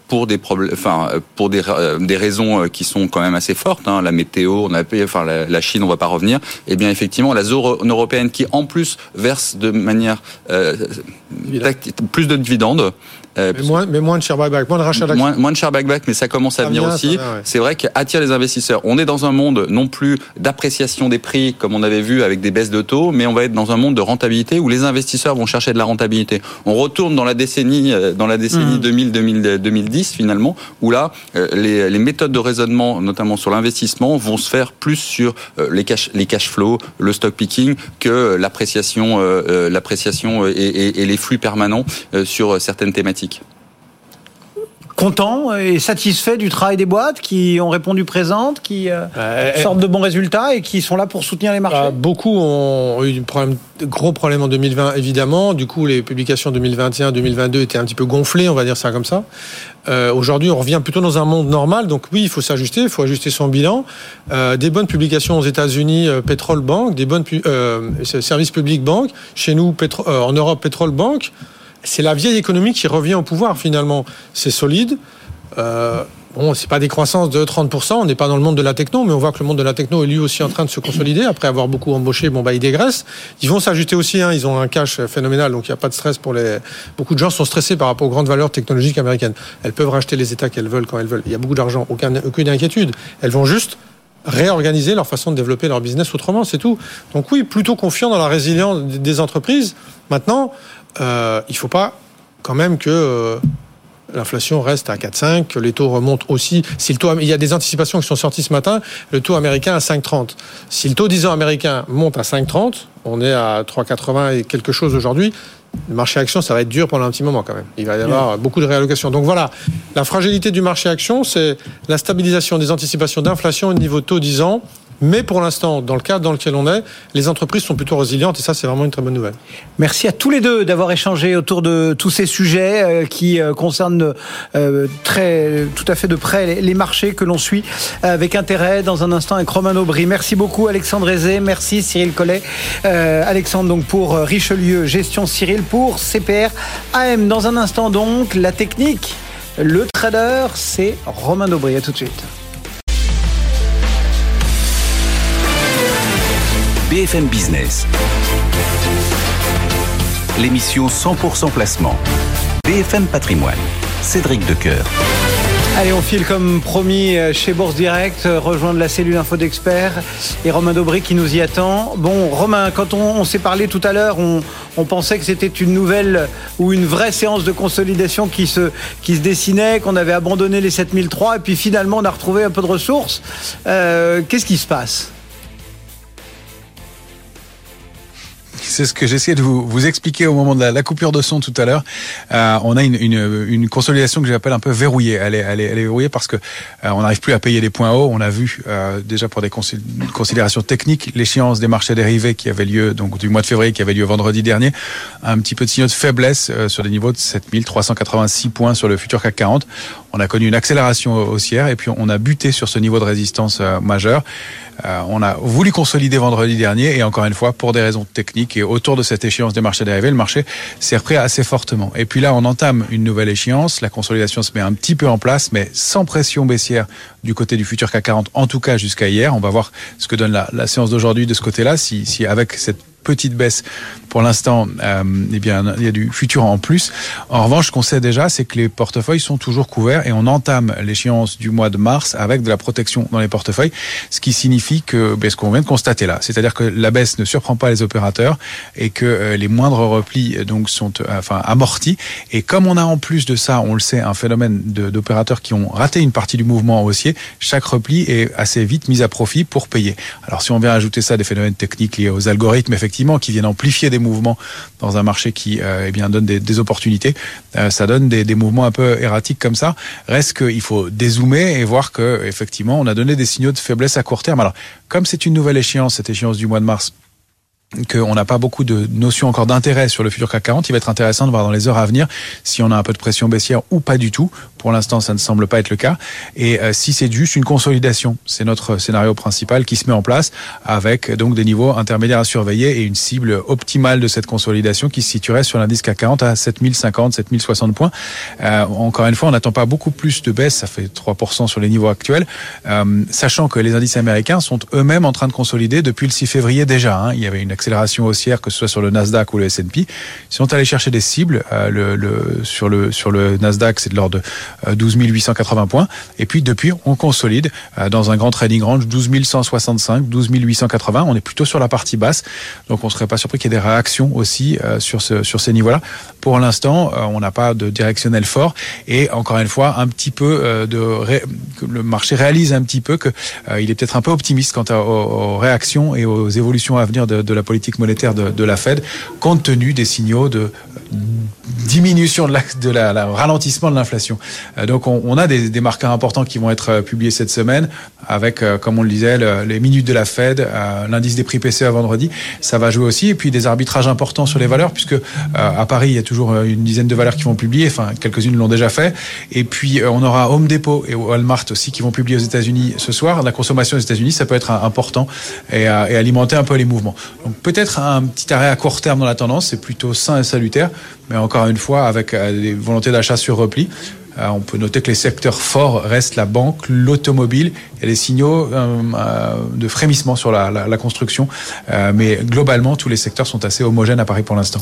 pour des problèmes, enfin pour des, des raisons qui sont quand même assez fortes, hein, la météo, on a payé, enfin la, la Chine on va pas revenir. Eh bien, effectivement, la zone européenne qui, en plus, verse de manière euh, plus de dividendes, Euh, Mais moins, mais moins de share buyback, moins de rachat d'actions. Moins, moins de share buyback, mais ça commence à Ça venir vient, aussi. ouais. C'est vrai qu'attire les investisseurs. On est dans un monde non plus d'appréciation des prix comme on avait vu avec des baisses de taux, mais on va être dans un monde de rentabilité où les investisseurs vont chercher de la rentabilité. On retourne dans la décennie, euh, dans la décennie 2000, 2000, 2010 finalement, où là euh, les, les méthodes de raisonnement, notamment sur l'investissement, vont se faire plus sur euh, les cash, les cash flows, le stock picking, que l'appréciation, euh, euh, l'appréciation et, et- et les flux permanents euh, sur certaines thématiques. Content et satisfait du travail des boîtes qui ont répondu présentes, qui euh, Euh, sortent de bons résultats et qui sont là pour soutenir les marchés. Beaucoup ont eu de gros problèmes en 2020, évidemment. Du coup, les publications 2021, 2022 étaient un petit peu gonflées, on va dire ça comme ça. Euh, Aujourd'hui, on revient plutôt dans un monde normal. Donc oui, il faut s'ajuster, il faut ajuster son bilan. Euh, des bonnes publications aux États-Unis, euh, Petrol Bank, des bonnes euh, services publics banque. Chez nous, pétro- euh, en Europe, Petrol Bank. C'est la vieille économie qui revient au pouvoir finalement. C'est solide. Euh, bon, c'est pas des croissances de 30%, on n'est pas dans le monde de la techno, mais on voit que le monde de la techno est lui aussi en train de se consolider. Après avoir beaucoup embauché, bon, bah, ils dégraissent. Ils vont s'ajuster aussi, hein, ils ont un cash phénoménal, donc il n'y a pas de stress pour les. Beaucoup de gens sont stressés par rapport aux grandes valeurs technologiques américaines. Elles peuvent racheter les États qu'elles veulent quand elles veulent. Il y a beaucoup d'argent, aucun, aucune inquiétude. Elles vont juste réorganiser leur façon de développer leur business autrement, c'est tout. Donc oui, plutôt confiant dans la résilience des entreprises. Maintenant, euh, il faut pas quand même que euh, l'inflation reste à 4,5, que les taux remontent aussi. Si le taux, il y a des anticipations qui sont sorties ce matin, le taux américain à 5,30. Si le taux 10 ans américain monte à 5,30, on est à 3,80 et quelque chose aujourd'hui. Le marché action, ça va être dur pendant un petit moment quand même. Il va y avoir beaucoup de réallocations. Donc voilà, la fragilité du marché action, c'est la stabilisation des anticipations d'inflation au niveau taux 10 ans. Mais pour l'instant, dans le cadre dans lequel on est, les entreprises sont plutôt résilientes et ça, c'est vraiment une très bonne nouvelle. Merci à tous les deux d'avoir échangé autour de tous ces sujets euh, qui euh, concernent euh, très, tout à fait de près les, marchés que l'on suit avec intérêt dans un instant avec Romain Aubry. Merci beaucoup Alexandre Aizé, merci Cyril Collet. Alexandre donc pour Richelieu, gestion Cyril pour CPR AM. Dans un instant donc, la technique, le trader, c'est Romain Aubry. À tout de suite. BFM Business. L'émission 100% placement. BFM Patrimoine. Cédric Decoeur. Allez, on file comme promis euh, chez Bourse Direct, euh, rejoindre la cellule info d'experts et Romain Daubry qui nous y attend. Bon, Romain, quand on, s'est parlé tout à l'heure, on, pensait que c'était une nouvelle ou une vraie séance de consolidation qui se, qui se dessinait, qu'on avait abandonné les 7003 et puis finalement on a retrouvé un peu de ressources. Euh, Qu'est-ce qui se passe? C'est ce que j'essayais de vous, expliquer au moment de la, coupure de son tout à l'heure. Euh, on a une, consolidation que j'appelle un peu verrouillée. Elle est, verrouillée parce que euh, on n'arrive plus à payer les points hauts. On a vu euh, déjà pour des consi- considérations techniques l'échéance des marchés dérivés qui avait lieu donc du mois de février qui avait lieu vendredi dernier, un petit peu de signaux de faiblesse sur des niveaux de 7386 points sur le futur CAC 40. On a connu une accélération haussière et puis on a buté sur ce niveau de résistance euh, majeur. Euh, on a voulu consolider vendredi dernier et encore une fois pour des raisons techniques et autour de cette échéance des marchés dérivés, le marché s'est repris assez fortement. Et puis là, on entame une nouvelle échéance. La consolidation se met un petit peu en place, mais sans pression baissière du côté du futur CAC 40, en tout cas jusqu'à hier. On va voir ce que donne la, la séance d'aujourd'hui de ce côté-là, si, si avec cette petite baisse pour l'instant, euh, eh bien, il y a du futur en plus. En revanche, ce qu'on sait déjà, c'est que les portefeuilles sont toujours couverts et on entame l'échéance du mois de mars avec de la protection dans les portefeuilles, ce qui signifie que ben, ce qu'on vient de constater là, c'est-à-dire que la baisse ne surprend pas les opérateurs et que euh, les moindres replis euh, donc sont enfin amortis. Et comme on a en plus de ça, on le sait, un phénomène d'opérateurs qui ont raté une partie du mouvement haussier, chaque repli est assez vite mis à profit pour payer. Alors si on vient ajouter ça à des phénomènes techniques liés aux algorithmes, effectivement, qui viennent amplifier des mouvements dans un marché qui euh, eh bien donne des, opportunités, euh, ça donne des, des mouvements un peu erratiques comme ça. Reste qu'il faut dézoomer et voir que effectivement on a donné des signaux de faiblesse à court terme. Alors comme c'est une nouvelle échéance, cette échéance du mois de mars, qu'on n'a pas beaucoup de notions encore d'intérêt sur le futur CAC 40, il va être intéressant de voir dans les heures à venir si on a un peu de pression baissière ou pas du tout. Pour l'instant, ça ne semble pas être le cas. Et euh, si c'est juste une consolidation, c'est notre scénario principal qui se met en place avec donc des niveaux intermédiaires à surveiller et une cible optimale de cette consolidation qui se situerait sur l'indice CAC 40 à 7050, 7060 points. Euh, encore une fois, on n'attend pas beaucoup plus de baisse, ça fait 3% sur les niveaux actuels, euh, sachant que les indices américains sont eux-mêmes en train de consolider depuis le 6 février déjà. hein. Il y avait une accélération haussière, que ce soit sur le Nasdaq ou le S&P. Sont allés chercher des cibles. Euh, sur le Nasdaq, c'est de l'ordre de 12 880 points. Et puis depuis, on consolide dans un grand trading range 12 165, 12 880. On est plutôt sur la partie basse, donc on serait pas surpris qu'il y ait des réactions aussi sur ce sur ces niveaux-là. Pour l'instant, on n'a pas de directionnel fort et encore une fois, un petit peu de le marché réalise un petit peu que il est peut-être un peu optimiste quant aux, réactions et aux évolutions à venir de, la politique monétaire de, la Fed, compte tenu des signaux de diminution de la, ralentissement de l'inflation. Euh, donc on, a des, marqueurs importants qui vont être euh, publiés cette semaine, avec, euh, comme on le disait, les minutes de la Fed, l'indice des prix PCE vendredi, ça va jouer aussi, et puis des arbitrages importants sur les valeurs, puisque à Paris il y a toujours une dizaine de valeurs qui vont publier, enfin quelques-unes l'ont déjà fait, et puis on aura Home Depot et Walmart aussi qui vont publier aux États-Unis ce soir. La consommation aux États-Unis, ça peut être important et alimenter un peu les mouvements. Donc peut-être un petit arrêt à court terme dans la tendance, c'est plutôt sain et salutaire, mais encore une fois avec des volontés d'achat sur repli. Euh, on peut noter que les secteurs forts restent la banque, l'automobile. Il y a des signaux euh, euh, de frémissement sur la, la construction, mais globalement, tous les secteurs sont assez homogènes à Paris pour l'instant.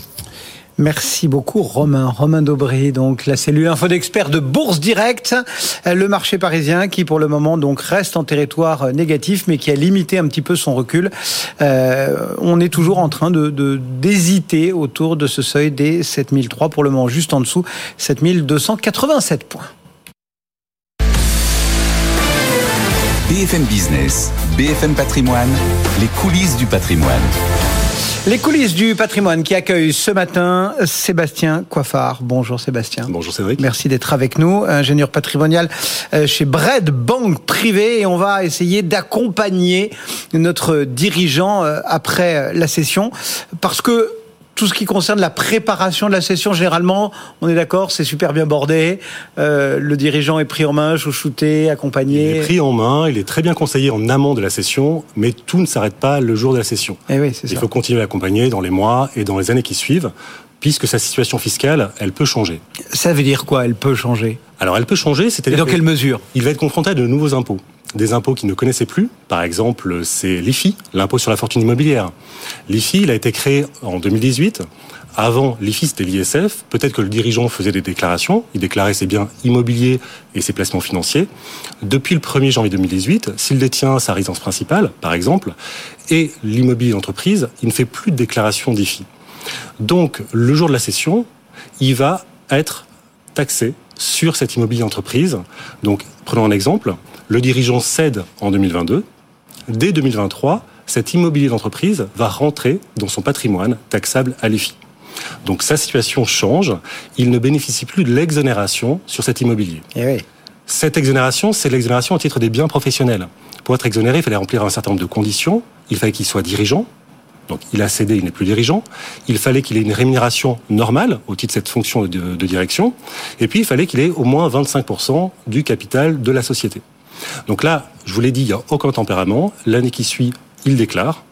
Merci beaucoup Romain. Romain Daubry, donc la cellule info d'experts de Bourse Direct, le marché parisien qui pour le moment donc reste en territoire négatif mais qui a limité un petit peu son recul. Euh, on est toujours en train de d'hésiter autour de ce seuil des 7003 pour le moment juste en dessous 7287 points. BFM Business, BFM Patrimoine, les coulisses du patrimoine. Les coulisses du patrimoine qui accueillent ce matin Sébastien Coiffard. Bonjour Sébastien. Bonjour Cédric. Merci d'être avec nous, ingénieur patrimonial euh, chez Bred Banque Privée et on va essayer d'accompagner notre dirigeant euh, après la session parce que tout ce qui concerne la préparation de la session, généralement, on est d'accord, c'est super bien bordé. Euh, le dirigeant est pris en main, chouchouté, accompagné. Il est pris en main, il est très bien conseillé en amont de la session, mais tout ne s'arrête pas le jour de la session. Et eh oui, il ça. faut continuer à l'accompagner dans les mois et dans les années qui suivent, puisque sa situation fiscale, elle peut changer. Ça veut dire quoi Elle peut changer? Alors, elle peut changer, c'est-à-dire. Dans quelle mesure? Il va être confronté à de nouveaux impôts des impôts qu'il ne connaissait plus. Par exemple, c'est l'IFI, l'impôt sur la fortune immobilière. L'IFI, il a été créé en 2018. Avant, l'IFI, c'était l'ISF. Peut-être que le dirigeant faisait des déclarations. Il déclarait ses biens immobiliers et ses placements financiers. Depuis le 1er janvier 2018, s'il détient sa résidence principale, par exemple, et l'immobilier d'entreprise, il ne fait plus de déclaration d'IFI. Donc, le jour de la session, il va être taxé sur cette immobilier d'entreprise. Donc, prenons un exemple le dirigeant cède en 2022. Dès 2023, cet immobilier d'entreprise va rentrer dans son patrimoine taxable à l'IFI. Donc sa situation change, il ne bénéficie plus de l'exonération sur cet immobilier. Eh Cette exonération, c'est l'exonération au titre des biens professionnels. Pour être exonéré, il fallait remplir un certain nombre de conditions. Il fallait qu'il soit dirigeant, donc il a cédé, il n'est plus dirigeant. Il fallait qu'il ait une rémunération normale au titre de cette fonction de, de direction. Et puis il fallait qu'il ait au moins 25% du capital de la société. Donc là, je vous l'ai dit, il n'y a aucun tempérament. L'année qui suit, il déclare.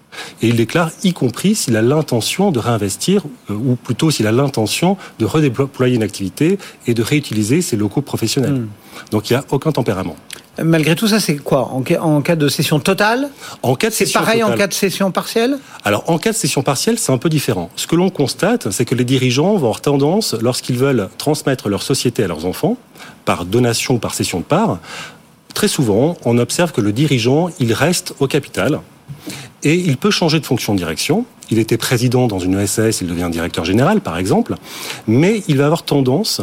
Et il déclare y compris s'il a l'intention de réinvestir, euh, ou plutôt s'il a l'intention de redéployer une activité et de réutiliser ses locaux professionnels. Hmm. Donc il n'y a aucun tempérament. Malgré tout ça, c'est quoi? En cas, de session totale? En cas de C'est pareil en cas de session partielle? Alors en cas de session partielle, c'est un peu différent. Ce que l'on constate, c'est que les dirigeants vont avoir tendance, lorsqu'ils veulent transmettre leur société à leurs enfants, par donation ou par cession de part, très souvent, on observe que le dirigeant, il reste au capital et il peut changer de fonction de direction. Il était président dans une ESS, il devient directeur général, par exemple, mais il va avoir tendance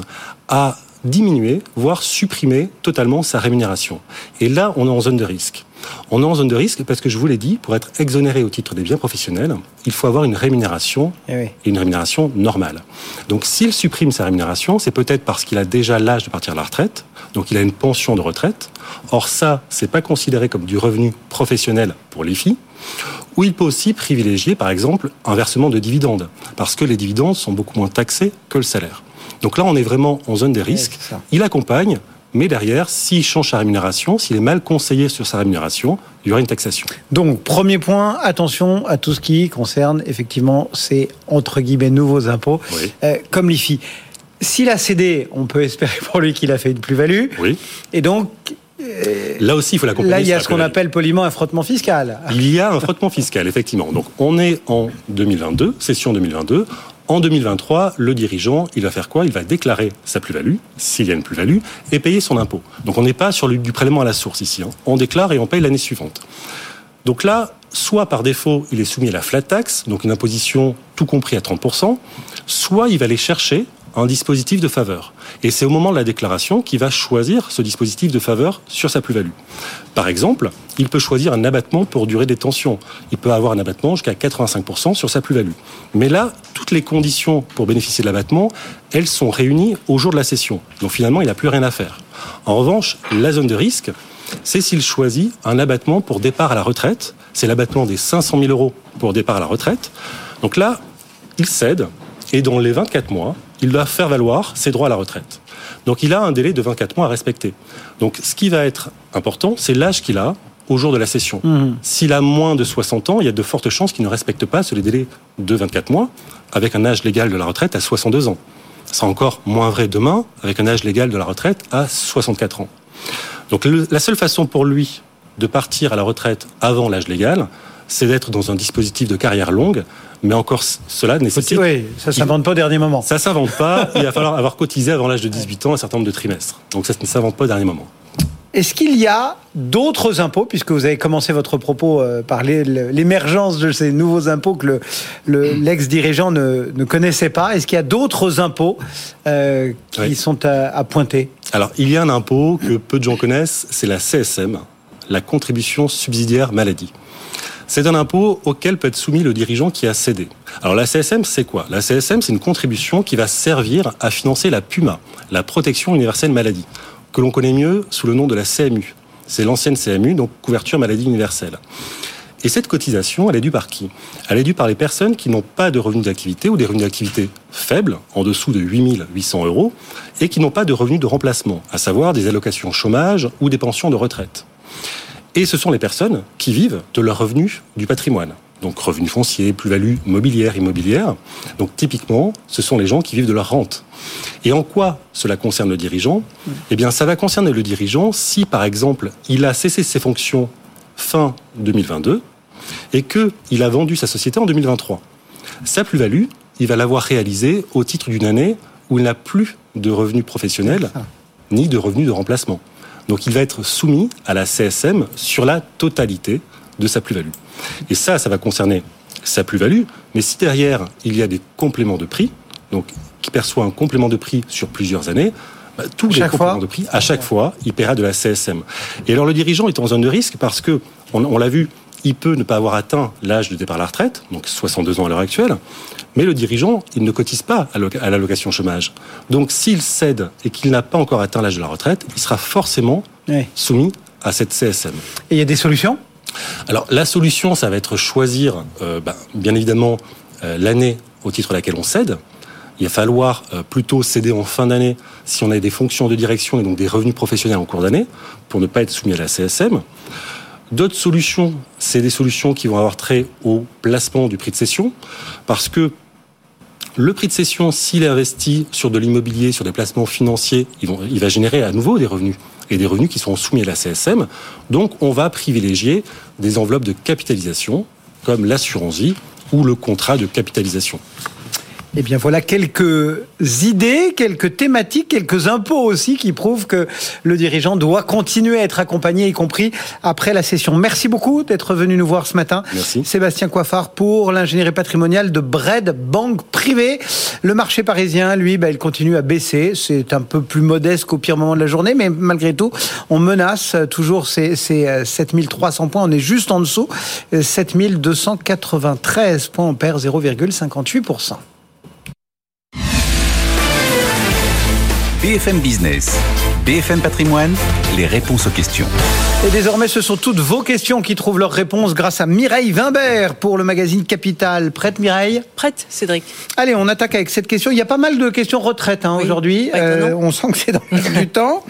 à diminuer, voire supprimer totalement sa rémunération. Et là, on est en zone de risque. On est en zone de risque parce que je vous l'ai dit, pour être exonéré au titre des biens professionnels, il faut avoir une rémunération eh et une rémunération normale. Donc s'il supprime sa rémunération, c'est peut-être parce qu'il a déjà l'âge de partir à la retraite, donc il a une pension de retraite. Or ça, c'est pas considéré comme du revenu professionnel pour les filles. Ou il peut aussi privilégier, par exemple, un versement de dividendes, parce que les dividendes sont beaucoup moins taxés que le salaire. Donc là, on est vraiment en zone des risques. il accompagne, mais derrière, s'il change sa rémunération, s'il est mal conseillé sur sa rémunération, il y aura une taxation. Donc, premier point, attention à tout ce qui concerne effectivement ces entre guillemets nouveaux impôts, euh, comme l'IFI. S'il a cédé, on peut espérer pour lui qu'il a fait une plus-value. Oui. Et donc, Là aussi, il faut l'accompagner. Là, il y a ce qu'on appelle poliment un frottement fiscal. Il y a un frottement fiscal, effectivement. Donc, on est en 2022, session 2022. En 2023, le dirigeant, il va faire quoi? Il va déclarer sa plus-value, s'il y a une plus-value, et payer son impôt. Donc, on n'est pas sur du prélèvement à la source ici. hein. On déclare et on paye l'année suivante. Donc là, soit par défaut, il est soumis à la flat tax, donc une imposition tout compris à 30%, soit il va aller chercher un dispositif de faveur. Et c'est au moment de la déclaration qu'il va choisir ce dispositif de faveur sur sa plus-value. Par exemple, il peut choisir un abattement pour durée de détention. Il peut avoir un abattement jusqu'à 85% sur sa plus-value. Mais là, toutes les conditions pour bénéficier de l'abattement, elles sont réunies au jour de la session. Donc finalement, il n'a plus rien à faire. En revanche, la zone de risque, c'est s'il choisit un abattement pour départ à la retraite. C'est l'abattement des 500 000 euros pour départ à la retraite. Donc là, il cède et dans les 24 mois, il doit faire valoir ses droits à la retraite. Donc il a un délai de 24 mois à respecter. Donc ce qui va être important, c'est l'âge qu'il a au jour de la session. S'il a moins de 60 ans, il y a de fortes chances qu'il ne respecte pas ce délai de 24 mois avec un âge légal de la retraite à 62 ans. C'est encore moins vrai demain avec un âge légal de la retraite à 64 ans. Donc le- la seule façon pour lui de partir à la retraite avant l'âge légal, c'est d'être dans un dispositif de carrière longue, mais encore cela nécessite... Oui, ça s'invente pas au dernier moment. Ça s'invente pas, il va falloir avoir cotisé avant l'âge de 18 ans un certain nombre de trimestres. Donc ça ne s'invente pas au dernier moment. Est-ce qu'il y a d'autres impôts, puisque vous avez commencé votre propos euh, par l'émergence de ces nouveaux impôts que le- le- l'ex-dirigeant ne, ne connaissait pas? Est-ce qu'il y a d'autres impôts euh, qui Oui. sont à, à pointer? Alors, il y a un impôt que peu de gens connaissent, c'est la CSM, la contribution subsidiaire maladie. C'est un impôt auquel peut être soumis le dirigeant qui a cédé. Alors la CSM, c'est quoi? La CSM, c'est une contribution qui va servir à financer la PUMA, la protection universelle maladie, que l'on connaît mieux sous le nom de la CMU. C'est l'ancienne CMU, donc couverture maladie universelle. Et cette cotisation, elle est due par qui? Elle est due par les personnes qui n'ont pas de revenus d'activité ou des revenus d'activité faibles, en dessous de 8 800 euros, et qui n'ont pas de revenus de remplacement, à savoir des allocations chômage ou des pensions de retraite. Et ce sont les personnes qui vivent de leurs revenus du patrimoine. Donc revenus fonciers, plus-value mobilière, immobilière. Donc typiquement, ce sont les gens qui vivent de leur rente. Et en quoi cela concerne le dirigeant? Eh bien, ça va concerner le dirigeant si, par exemple, il a cessé ses fonctions fin 2022 et qu'il a vendu sa société en 2023. Sa plus-value, il va l'avoir réalisée au titre d'une année où il n'a plus de revenus professionnels ni de revenus de remplacement. Donc il va être soumis à la CSM sur la totalité de sa plus-value. Et ça, ça va concerner sa plus-value, mais si derrière il y a des compléments de prix, donc qui perçoit un complément de prix sur plusieurs années, bah, tous les compléments fois de prix, à chaque fois, il paiera de la CSM. Et alors le dirigeant est en zone de risque parce que, on, on l'a vu, il peut ne pas avoir atteint l'âge de départ à la retraite, donc 62 ans à l'heure actuelle, mais le dirigeant, il ne cotise pas à l'alloc- à l'allocation chômage. Donc s'il cède et qu'il n'a pas encore atteint l'âge de la retraite, il sera forcément Oui. soumis à cette CSM. Et il y a des solutions? Alors la solution, ça va être choisir, euh, ben, bien évidemment, euh, l'année au titre de laquelle on cède. Il va falloir euh, plutôt céder en fin d'année si on a des fonctions de direction et donc des revenus professionnels en cours d'année pour ne pas être soumis à la CSM. D'autres solutions, c'est des solutions qui vont avoir trait au placement du prix de cession parce que le prix de cession, s'il est investi sur de l'immobilier, sur des placements financiers, il va générer à nouveau des revenus et des revenus qui sont soumis à la CSM. Donc, on va privilégier des enveloppes de capitalisation comme l'assurance vie ou le contrat de capitalisation. Eh bien voilà quelques idées, quelques thématiques, quelques impôts aussi qui prouvent que le dirigeant doit continuer à être accompagné, y compris après la session. Merci beaucoup d'être venu nous voir ce matin. Merci. Sébastien Coiffard pour l'ingénierie patrimoniale de Bred Banque Privée. Le marché parisien, lui, bah, il continue à baisser. C'est un peu plus modeste qu'au pire moment de la journée, mais malgré tout, on menace toujours ces, ces euh, 7300 points. On est juste en dessous. Euh, 7293 points. On perd 0,58%. BFM Business, BFM Patrimoine, les réponses aux questions. Et désormais, ce sont toutes vos questions qui trouvent leur réponse grâce à Mireille Wimbert pour le magazine Capital. Prête, Mireille? Prête, Cédric. Allez, on attaque avec cette question. Il y a pas mal de questions retraite hein, Oui, aujourd'hui. étonnant. on sent que c'est dans l'air du temps.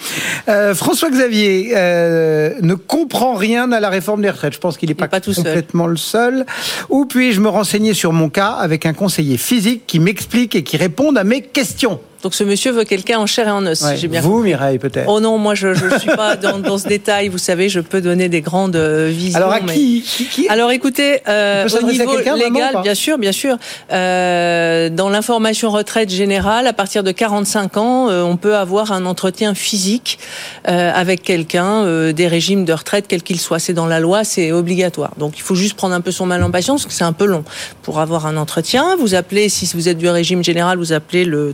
Euh, François Xavier euh, ne comprend rien à la réforme des retraites. Je pense qu'il n'est pas, est pas tout seul. complètement le seul. Où puis-je me renseigner sur mon cas avec un conseiller physique qui m'explique et qui réponde à mes questions? Donc ce monsieur veut quelqu'un en chair et en os. Ouais. J'ai bien Vous, Mireille, peut-être. Oh non, moi je ne suis pas dans, dans ce détail. Vous savez, je peux donner des grandes euh, visions. Alors, à qui, qui, qui- Alors écoutez, euh, au niveau légal, bien sûr, bien sûr. Euh, dans l'information retraite générale, à partir de 45 ans, euh, on peut avoir un entretien physique euh, avec quelqu'un euh, des régimes de retraite, quel qu'il soit. C'est dans la loi, c'est obligatoire. Donc il faut juste prendre un peu son mal en patience, parce que c'est un peu long pour avoir un entretien. Vous appelez, si vous êtes du régime général, vous appelez le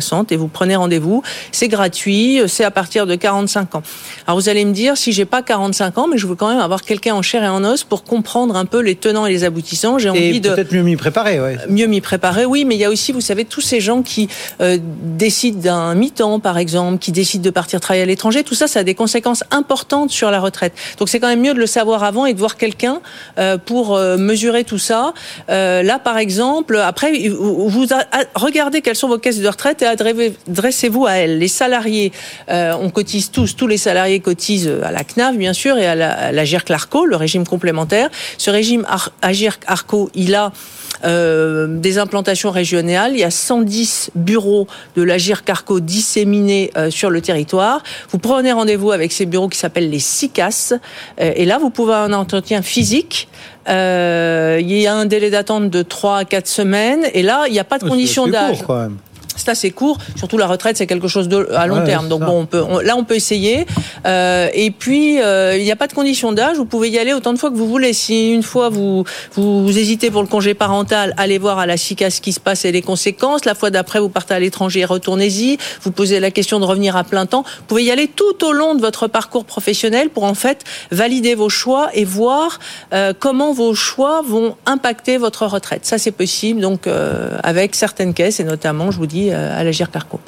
3660 et vous prenez rendez-vous. C'est gratuit, c'est à partir de 45 ans. Alors vous allez me dire, si j'ai pas 45 ans, mais je veux quand même avoir quelqu'un en chair et en os pour comprendre un peu les tenants et les aboutissants. J'ai envie de peut-être mieux m'y préparer, ouais. mieux m'y préparer, oui, mais il y a aussi, vous savez, tous ces gens qui euh, décident d'un mi-temps, par exemple, qui décident de partir travailler à l'étranger, tout ça, ça a des conséquences importantes sur la retraite. Donc c'est quand même mieux de le savoir avant et de voir quelqu'un euh, pour euh, mesurer tout ça. Là, par exemple, après, vous regardez quelles sont vos caisses de retraite et adressez-vous à elles. Les salariés, euh, on cotise tous, tous les salariés cotisent à la CNAV, bien sûr, et à la, à la GIRC-LARCO, le régime complémentaire. Ce régime Ar- AGIRC-ARCO, il a euh, des implantations régionales. Il y a 110 bureaux de l'Agir Carco disséminés euh, sur le territoire. Vous prenez rendez-vous avec ces bureaux qui s'appellent les SICAS. Et là, vous pouvez avoir un entretien physique. Il y a un délai d'attente de 3 à 4 semaines. Et là, il n'y a pas de Ouais, condition d'âge. C'est assez court. Surtout la retraite, c'est quelque chose de à long Ouais, terme. Donc bon, on peut, on- là, on peut essayer. Euh, et puis, euh, il n'y a pas de condition d'âge. Vous pouvez y aller autant de fois que vous voulez. Si une fois vous, vous, vous hésitez pour le congé parental, allez voir à la CICA ce qui se passe et les conséquences. La fois d'après, vous partez à l'étranger, retournez-y. Vous posez la question de revenir à plein temps. Vous pouvez y aller tout au long de votre parcours professionnel pour en fait valider vos choix et voir euh, comment vos choix vont impacter votre retraite. Ça, c'est possible. Donc, euh, avec certaines caisses et notamment, je vous dis, euh, à l'Agir Carco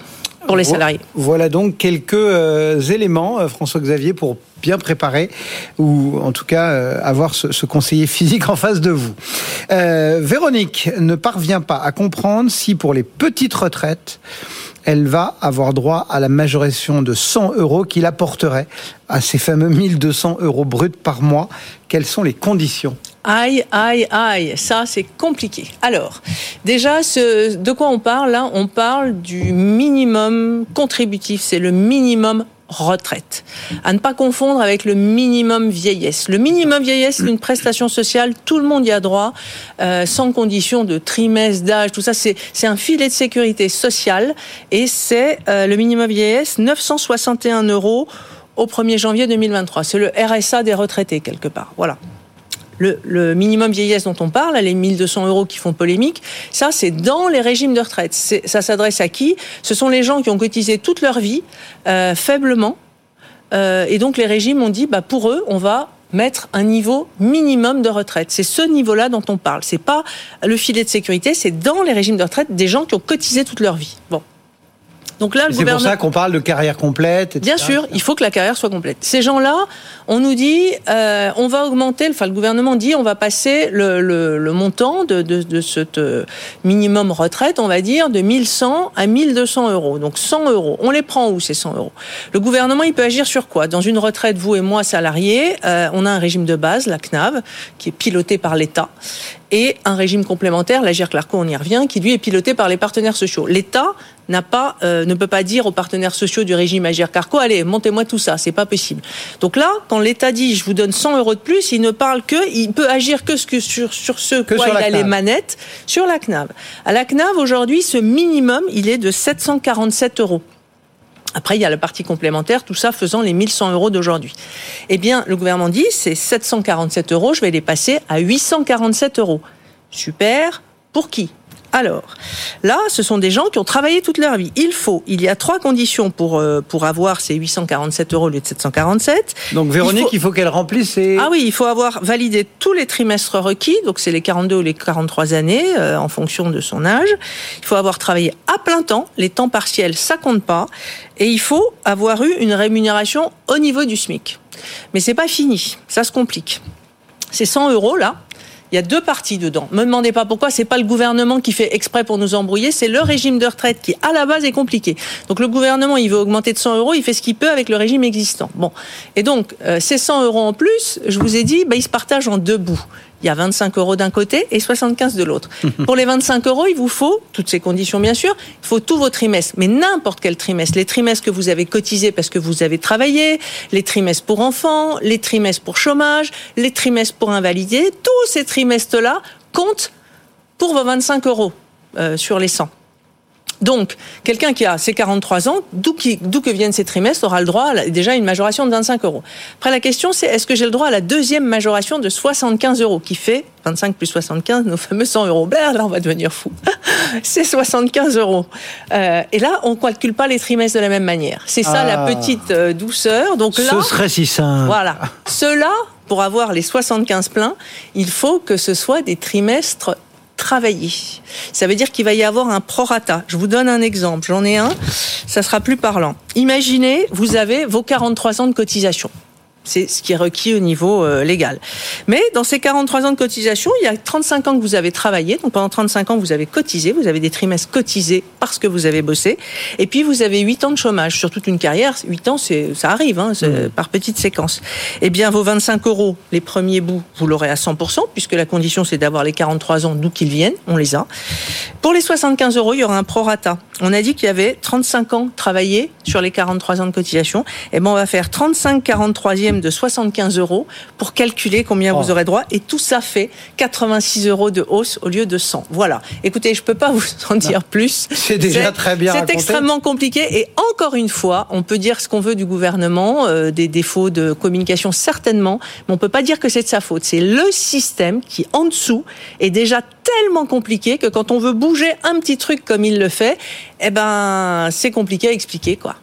pour les salariés. Voilà donc quelques euh, éléments, euh, François-Xavier, pour bien préparer ou en tout cas euh, avoir ce, ce conseiller physique en face de vous. Euh, Véronique ne parvient pas à comprendre si pour les petites retraites, elle va avoir droit à la majoration de 100 euros qu'il apporterait à ces fameux 1200 euros bruts par mois. Quelles sont les conditions Aïe, aïe, aïe, ça c'est compliqué. Alors, déjà, ce, de quoi on parle là On parle du minimum contributif, c'est le minimum retraite. À ne pas confondre avec le minimum vieillesse. Le minimum vieillesse, c'est une prestation sociale, tout le monde y a droit, euh, sans condition de trimestre, d'âge, tout ça, c'est c'est un filet de sécurité sociale et c'est euh, le minimum vieillesse, 961 euros au 1er janvier 2023. C'est le RSA des retraités, quelque part. Voilà le, le minimum vieillesse dont on parle, les 1200 euros qui font polémique, ça c'est dans les régimes de retraite. Ça s'adresse à qui? Ce sont les gens qui ont cotisé toute leur vie, euh, faiblement, Euh, et donc les régimes ont dit, bah, pour eux, on va mettre un niveau minimum de retraite. C'est ce niveau-là dont on parle. C'est pas le filet de sécurité, c'est dans les régimes de retraite des gens qui ont cotisé toute leur vie. Bon. Donc là, le C'est pour ça qu'on parle de carrière complète. etc. Bien sûr, il faut que la carrière soit complète. Ces gens-là, on nous dit, euh, on va augmenter, enfin le gouvernement dit, on va passer le, le, le montant de, de, de ce euh, minimum retraite, on va dire, de 1100 à 1200 euros. Donc 100 euros. On les prend où ces 100 euros? Le gouvernement, il peut agir sur quoi? Dans une retraite, vous et moi, salariés, euh, on a un régime de base, la CNAV, qui est piloté par l'État et un régime complémentaire, la GIRC-LARCO, on y revient, qui lui est piloté par les partenaires sociaux. L'État n'a pas, euh, ne peut pas dire aux partenaires sociaux du régime AGIR-CARCO, allez, montez-moi tout ça, c'est pas possible. Donc là, quand l'État dit, je vous donne 100 euros de plus, il ne parle que, il peut agir que, sur, sur ce Que quoi sur il la a les manettes, sur la CNAV. À la CNAV, aujourd'hui, ce minimum, il est de 747 euros. Après, il y a la partie complémentaire, tout ça faisant les 1100 euros d'aujourd'hui. Eh bien, le gouvernement dit, c'est 747 euros, je vais les passer à 847 euros. Super. Pour qui? Alors, là, ce sont des gens qui ont travaillé toute leur vie. Il faut, il y a trois conditions pour, euh, pour avoir ces 847 euros au lieu de 747. Donc Véronique, Il faut, qu'elle remplisse ses... Ah oui, il faut avoir validé tous les trimestres requis, donc c'est les 42 ou les 43 années euh, en fonction de son âge. Il faut avoir travaillé à plein temps, les temps partiels ça compte pas, et il faut avoir eu une rémunération au niveau du SMIC. Mais c'est pas fini, ça se complique. Ces 100 euros là. Il y a deux parties dedans. Me demandez pas pourquoi. C'est pas le gouvernement qui fait exprès pour nous embrouiller. C'est le régime de retraite qui, à la base, est compliqué. Donc le gouvernement, il veut augmenter de 100 euros. Il fait ce qu'il peut avec le régime existant. Bon. Et donc, euh, ces 100 euros en plus, je vous ai dit, bah, ils se partagent en deux bouts. Il y a 25 euros d'un côté et 75 de l'autre. Pour les 25 euros, il vous faut, toutes ces conditions bien sûr, il faut tous vos trimestres, mais n'importe quel trimestre. Les trimestres que vous avez cotisés parce que vous avez travaillé, les trimestres pour enfants, les trimestres pour chômage, les trimestres pour invalidés, tous ces trimestres-là comptent pour vos 25 euros euh, sur les 100. Donc, quelqu'un qui a ses 43 ans, d'où que viennent ces trimestres, aura le droit à déjà une majoration de 25 euros. Après, la question, c'est est-ce que j'ai le droit à la deuxième majoration de 75 euros, qui fait 25 plus 75, nos fameux 100 euros? Ben, là, on va devenir fou. c'est 75 euros. Euh, et là, on ne calcule pas les trimestres de la même manière. C'est ça la ah. petite euh, douceur. Donc là, Ce serait si simple. Voilà. Cela, pour avoir les 75 pleins, il faut que ce soit des trimestres travailler. Ça veut dire qu'il va y avoir un prorata. Je vous donne un exemple. J'en ai un. Ça sera plus parlant. Imaginez, vous avez vos 43 ans de cotisation. C'est ce qui est requis au niveau euh, légal. Mais dans ces 43 ans de cotisation, il y a 35 ans que vous avez travaillé. Donc pendant 35 ans, vous avez cotisé. Vous avez des trimestres cotisés parce que vous avez bossé. Et puis vous avez 8 ans de chômage sur toute une carrière. 8 ans, c'est ça arrive hein, mmh. par petites séquences. Eh bien, vos 25 euros, les premiers bouts, vous l'aurez à 100% puisque la condition c'est d'avoir les 43 ans d'où qu'ils viennent. On les a. Pour les 75 euros, il y aura un prorata. On a dit qu'il y avait 35 ans travaillés sur les 43 ans de cotisation. Eh ben, on va faire 35 43e de 75 euros pour calculer combien vous oh. aurez droit. Et tout ça fait 86 euros de hausse au lieu de 100. Voilà. Écoutez, je peux pas vous en dire plus. C'est déjà très bien. C'est extrêmement compliqué. Et encore une fois, on peut dire ce qu'on veut du gouvernement, euh, des défauts de communication certainement, mais on peut pas dire que c'est de sa faute. C'est le système qui, en dessous, est déjà tellement compliqué que quand on veut bouger un petit truc comme il le fait, eh ben, c'est compliqué à expliquer, quoi.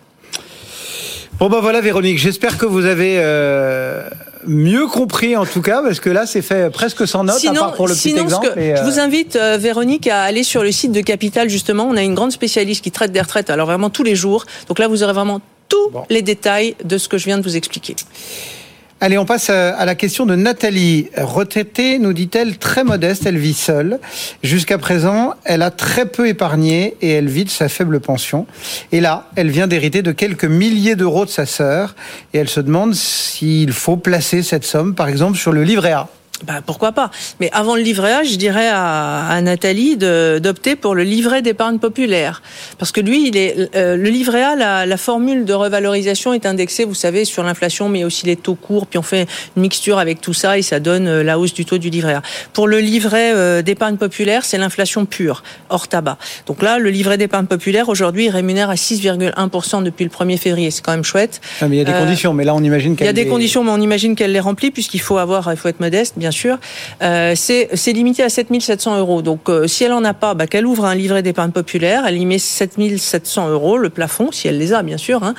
Bon ben voilà Véronique, j'espère que vous avez euh, mieux compris en tout cas, parce que là c'est fait presque sans notes, à part pour le petit exemple. Je vous euh, invite euh, Véronique à aller sur le site de Capital justement, on a une grande spécialiste qui traite des retraites, alors vraiment tous les jours, donc là vous aurez vraiment tous les détails de ce que je viens de vous expliquer. Allez, on passe à la question de Nathalie. Retraitée, nous dit-elle, très modeste, elle vit seule. Jusqu'à présent, elle a très peu épargné et elle vit de sa faible pension. Et là, elle vient d'hériter de quelques milliers d'euros de sa sœur et elle se demande s'il faut placer cette somme, par exemple, sur le livret A. Bah, pourquoi pas Mais avant le livret A, je dirais à, à Nathalie d'opter pour le livret d'épargne populaire. Parce que lui, il est, euh, le livret A, la, la, formule de revalorisation est indexée, vous savez, sur l'inflation, mais aussi les taux courts, puis on fait une mixture avec tout ça et ça donne euh, la hausse du taux du livret A. Pour le livret euh, d'épargne populaire, c'est l'inflation pure, hors tabac. Donc là, le livret d'épargne populaire, aujourd'hui, il rémunère à 6,1% depuis le 1er février. C'est quand même chouette. Ah, mais il y a des conditions, mais là, on imagine qu'elle Il y a des conditions, mais on imagine qu'elle les remplit, puisqu'il faut avoir, il faut être modeste, bien sûr. Euh, c'est limité à 7700 euros. Donc, euh, si elle en a pas, bah, qu'elle ouvre un livret d'épargne populaire, elle y met 7700 euros, le plafond, si elle les a, bien sûr. Hein.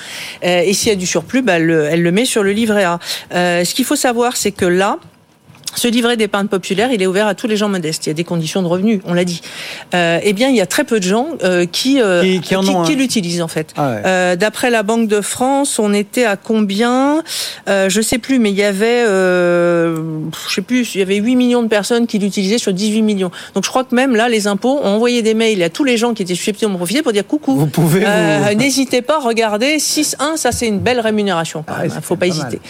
Euh, et s'il y a du surplus, bah, elle le met sur le livret A. ce qu'il faut savoir, c'est que là, ce livret d'épargne populaire, il est ouvert à tous les gens modestes. Il y a des conditions de revenus, on l'a dit. Euh, eh bien, il y a très peu de gens euh, qui, euh, qui, qui, l'utilisent en fait. Ah D'après la Banque de France, on était à combien? Je sais plus, mais il y avait, je sais plus, il y avait 8 millions de personnes qui l'utilisaient sur 18 millions. Donc, je crois que même là, les impôts ont envoyé des mails à tous les gens qui étaient susceptibles de profiter pour dire coucou. Vous pouvez. Euh, N'hésitez pas, regardez 6-1, ça c'est une belle rémunération. Il ah, faut pas, hésiter.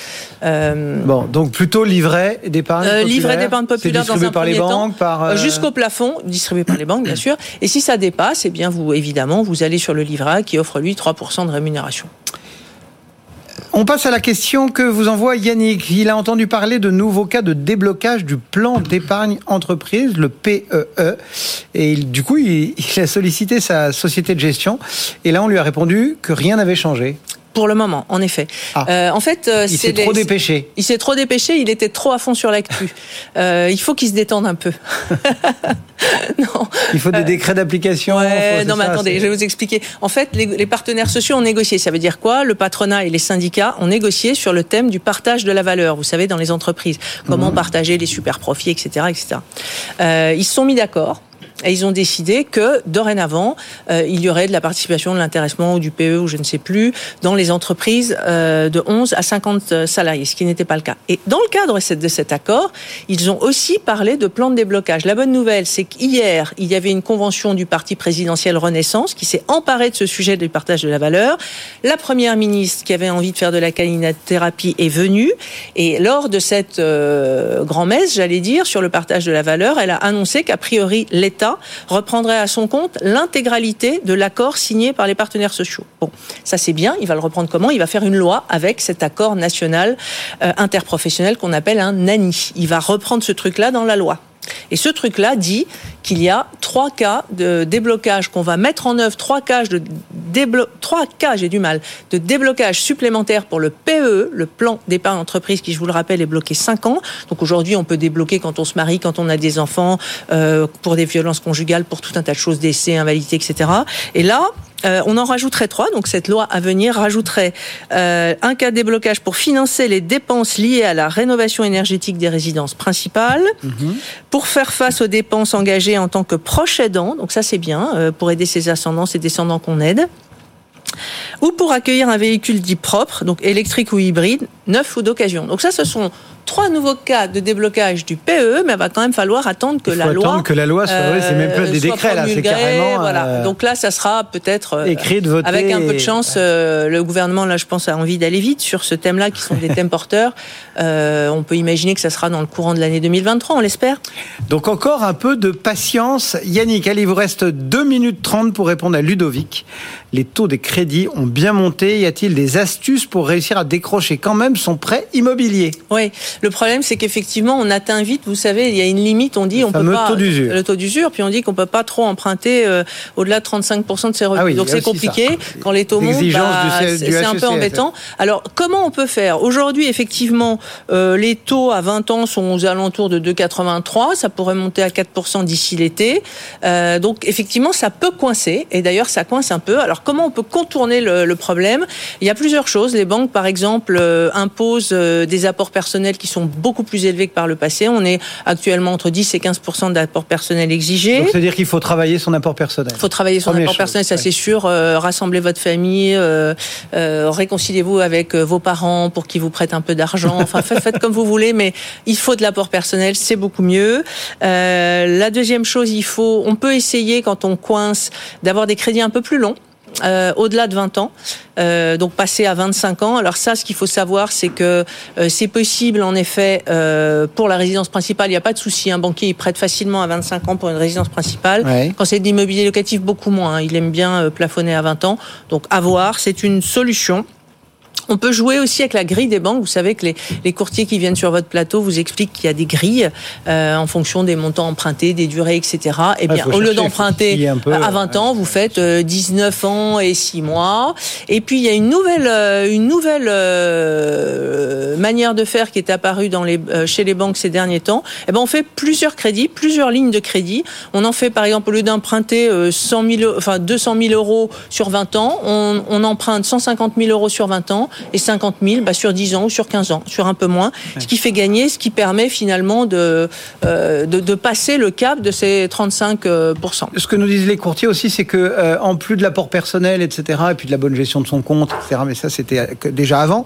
bon, donc plutôt livret d'épargne euh, livret d'épargne populaire dans un par les banques, par euh, jusqu'au plafond, distribué par les banques bien sûr. Et si ça dépasse, eh bien vous évidemment vous allez sur le livret qui offre lui 3% de rémunération. On passe à la question que vous envoie Yannick. Il a entendu parler de nouveaux cas de déblocage du plan d'épargne entreprise, le PEE. E. Et du coup, il, a sollicité sa société de gestion. Et là, on lui a répondu que rien n'avait changé. Pour le moment, en effet. Ah. Euh, en fait, euh, il s'est trop dépêché. Il s'est trop dépêché. Il était trop à fond sur l'actu. euh, il faut qu'il se détende un peu. non. Il faut des euh, décrets d'application. Ouais, non, mais attendez, je vais vous expliquer. En fait, les, les, partenaires sociaux ont négocié. Ça veut dire quoi? Le patronat et les syndicats ont négocié sur le thème du partage de la valeur. Vous savez, dans les entreprises, comment mmh. partager les super profits, etc., etc. Euh, ils se sont mis d'accord. Et ils ont décidé que dorénavant, euh, il y aurait de la participation, de l'intéressement ou du PE ou je ne sais plus dans les entreprises euh, de 11 à 50 salariés, ce qui n'était pas le cas. Et dans le cadre de cet accord, ils ont aussi parlé de plan de déblocage. La bonne nouvelle, c'est qu'hier, il y avait une convention du parti présidentiel Renaissance qui s'est emparé de ce sujet du partage de la valeur. La première ministre qui avait envie de faire de la thérapie est venue et lors de cette euh, grand-messe, j'allais dire, sur le partage de la valeur, elle a annoncé qu'a priori l'État reprendrait à son compte l'intégralité de l'accord signé par les partenaires sociaux. Bon, ça c'est bien, il va le reprendre comment? Il va faire une loi avec cet accord national euh, interprofessionnel qu'on appelle un NANI. Il va reprendre ce truc-là dans la loi. Et ce truc-là dit qu'il y a trois cas de déblocage qu'on va mettre en œuvre, trois cas de trois cas, j'ai du mal, de déblocage supplémentaire pour le PE, le plan d'épargne entreprise, qui je vous le rappelle est bloqué 5 ans. Donc aujourd'hui, on peut débloquer quand on se marie, quand on a des enfants, euh, pour des violences conjugales, pour tout un tas de choses, décès, invalidité, etc. Et là, euh, on en rajouterait trois, donc cette loi à venir rajouterait euh, un cas de déblocage pour financer les dépenses liées à la rénovation énergétique des résidences principales, mhm. pour faire face aux dépenses engagées en tant que proche aidant, donc ça c'est bien, euh, pour aider ses ascendants, ses descendants qu'on aide ou pour accueillir un véhicule dit propre, donc électrique ou hybride, neuf ou d'occasion. Donc ça, ce sont trois nouveaux cas de déblocage du PE, mais il va quand même falloir attendre que la attendre loi. que la loi soit. Euh, c'est même pas des décrets là, c'est carrément. Voilà. Euh, Donc là, ça sera peut-être euh, écrit de voter. Avec un peu de chance, euh, le gouvernement là, je pense, a envie d'aller vite sur ce thème-là, qui sont des thèmes porteurs. on peut imaginer que ça sera dans le courant de l'année 2023, on l'espère. Donc encore un peu de patience, Yannick. Allez, il vous reste 2 minutes 30 pour répondre à Ludovic. Les taux des crédits ont bien monté. Y a-t-il des astuces pour réussir à décrocher quand même son prêt immobilier? Oui, le problème c'est qu'effectivement on atteint vite. Vous savez, il y a une limite. On dit on peut pas taux le taux d'usure, puis on dit qu'on peut pas trop emprunter euh, au-delà de 35% de ses revenus. Ah oui, Donc c'est compliqué quand les taux montent. Bah, c'est un peu embêtant. Alors comment on peut faire? Aujourd'hui, effectivement, euh, les taux à 20 ans sont aux alentours de 2,83. Ça pourrait monter à 4% d'ici l'été. Euh, donc effectivement, ça peut coincer. Et d'ailleurs, ça coince un peu. Alors comment on peut contourner le, problème? Il y a plusieurs choses. Les banques, par exemple, euh, imposent euh, des apports personnels qui sont beaucoup plus élevés que par le passé. On est actuellement entre 10 et 15% d'apports personnels exigés. Donc c'est-à-dire qu'il faut travailler son apport personnel. Il faut travailler son apport personnel, ça c'est sûr. Euh, rassembler votre famille, réconciliez-vous avec vos parents pour qu'ils vous prêtent un peu d'argent. Enfin, faites, comme vous voulez, mais il faut de l'apport personnel, c'est beaucoup mieux. la deuxième chose, il faut, on peut essayer quand on coince d'avoir des crédits un peu plus longs. Euh, au-delà de 20 ans, euh, donc passer à 25 ans. Alors ça, ce qu'il faut savoir, c'est que euh, c'est possible, en effet, pour la résidence principale, il n'y a pas de souci. Un banquier, il prête facilement à 25 ans pour une résidence principale. Quand c'est de l'immobilier locatif, beaucoup moins. Hein. Il aime bien plafonner à 20 ans. Donc, à voir, c'est une solution. On peut jouer aussi avec la grille des banques. Vous savez que les, courtiers qui viennent sur votre plateau vous expliquent qu'il y a des grilles euh, en fonction des montants empruntés, des durées, etc. Et eh bien, au lieu d'emprunter à 20 ans, vous faites 19 euh, ans et 6 mois. Et puis il y a une nouvelle, euh, une nouvelle manière de faire qui est apparue dans les, chez les banques ces derniers temps. Eh ben, on fait plusieurs crédits, plusieurs lignes de crédit. On en fait par exemple au lieu d'emprunter 100 000, enfin 200 000 euros sur 20 ans, on, on emprunte 150 000 euros sur 20 ans et 50 000 bah, sur 10 ans ou sur 15 ans, sur un peu moins, ce qui fait gagner, ce qui permet finalement de, euh, de, passer le cap de ces 35% Ce que nous disent les courtiers aussi, c'est que euh, en plus de l'apport personnel, etc., et puis de la bonne gestion de son compte, etc., mais ça c'était déjà avant,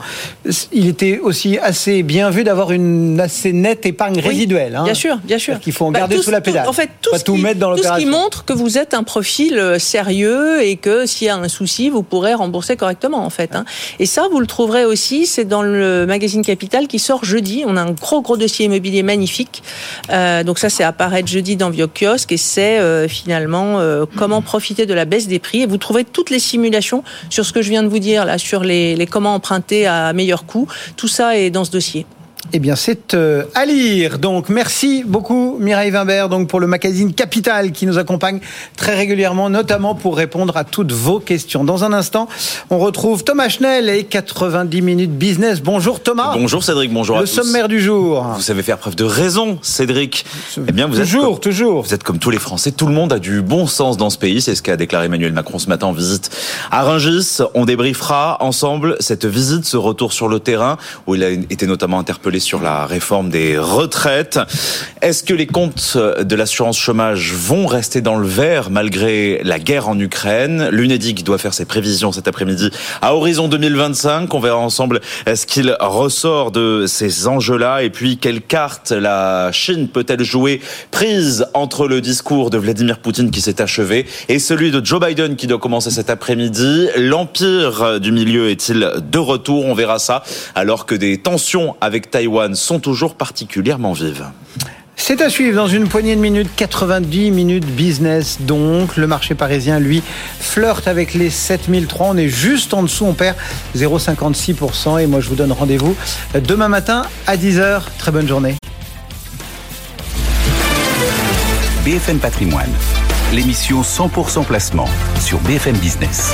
il était aussi assez bien vu d'avoir une assez nette épargne résiduelle. Hein. Bien sûr, bien sûr. Qu'il faut en bah, garder sous la pédale. en fait, tout, ce, qui, mettre dans tout ce qui montre que vous êtes un profil euh, sérieux et que s'il y a un souci, vous pourrez rembourser correctement, en fait. Hein. Et ça, vous le trouverez aussi, c'est dans le magazine Capital qui sort jeudi. On a un gros gros dossier immobilier magnifique. Euh, donc ça, c'est apparaître jeudi dans Kiosque et c'est euh, finalement euh, comment profiter de la baisse des prix. Et vous trouverez toutes les simulations sur ce que je viens de vous dire là, sur les comment emprunter à meilleur coût. Tout ça est dans ce dossier. Eh bien, c'est euh, à lire. Donc, merci beaucoup, Mireille Wimbert, donc, pour le magazine Capital qui nous accompagne très régulièrement, notamment pour répondre à toutes vos questions. Dans un instant, on retrouve Thomas Schnell et 90 minutes business. Bonjour, Thomas. Bonjour, Cédric. Bonjour le à tous. Le sommaire du jour. Vous savez faire preuve de raison, Cédric. Eh bien, vous toujours, êtes toujours. Vous êtes comme tous les Français. Tout le monde a du bon sens dans ce pays. C'est ce qu'a déclaré Emmanuel Macron ce matin en visite à Rungis. On débriefera ensemble cette visite, ce retour sur le terrain où il a été notamment interpellé sur la réforme des retraites. Est-ce que les comptes de l'assurance chômage vont rester dans le vert malgré la guerre en Ukraine? L'UNEDIC doit faire ses prévisions cet après-midi à horizon 2025. On verra ensemble ce qu'il ressort de ces enjeux-là et puis quelle carte la Chine peut-elle jouer prise entre le discours de Vladimir Poutine qui s'est achevé et celui de Joe Biden qui doit commencer cet après-midi? L'empire du milieu est-il de retour? On verra ça alors que des tensions avec Taïwan sont toujours particulièrement vives. C'est à suivre dans une poignée de minutes, 90 minutes business. Donc, le marché parisien, lui, flirte avec les 7003. On est juste en dessous, on perd 0,56%. Et moi, je vous donne rendez-vous demain matin à 10h. Très bonne journée. BFM Patrimoine, l'émission 100% placement sur BFM Business.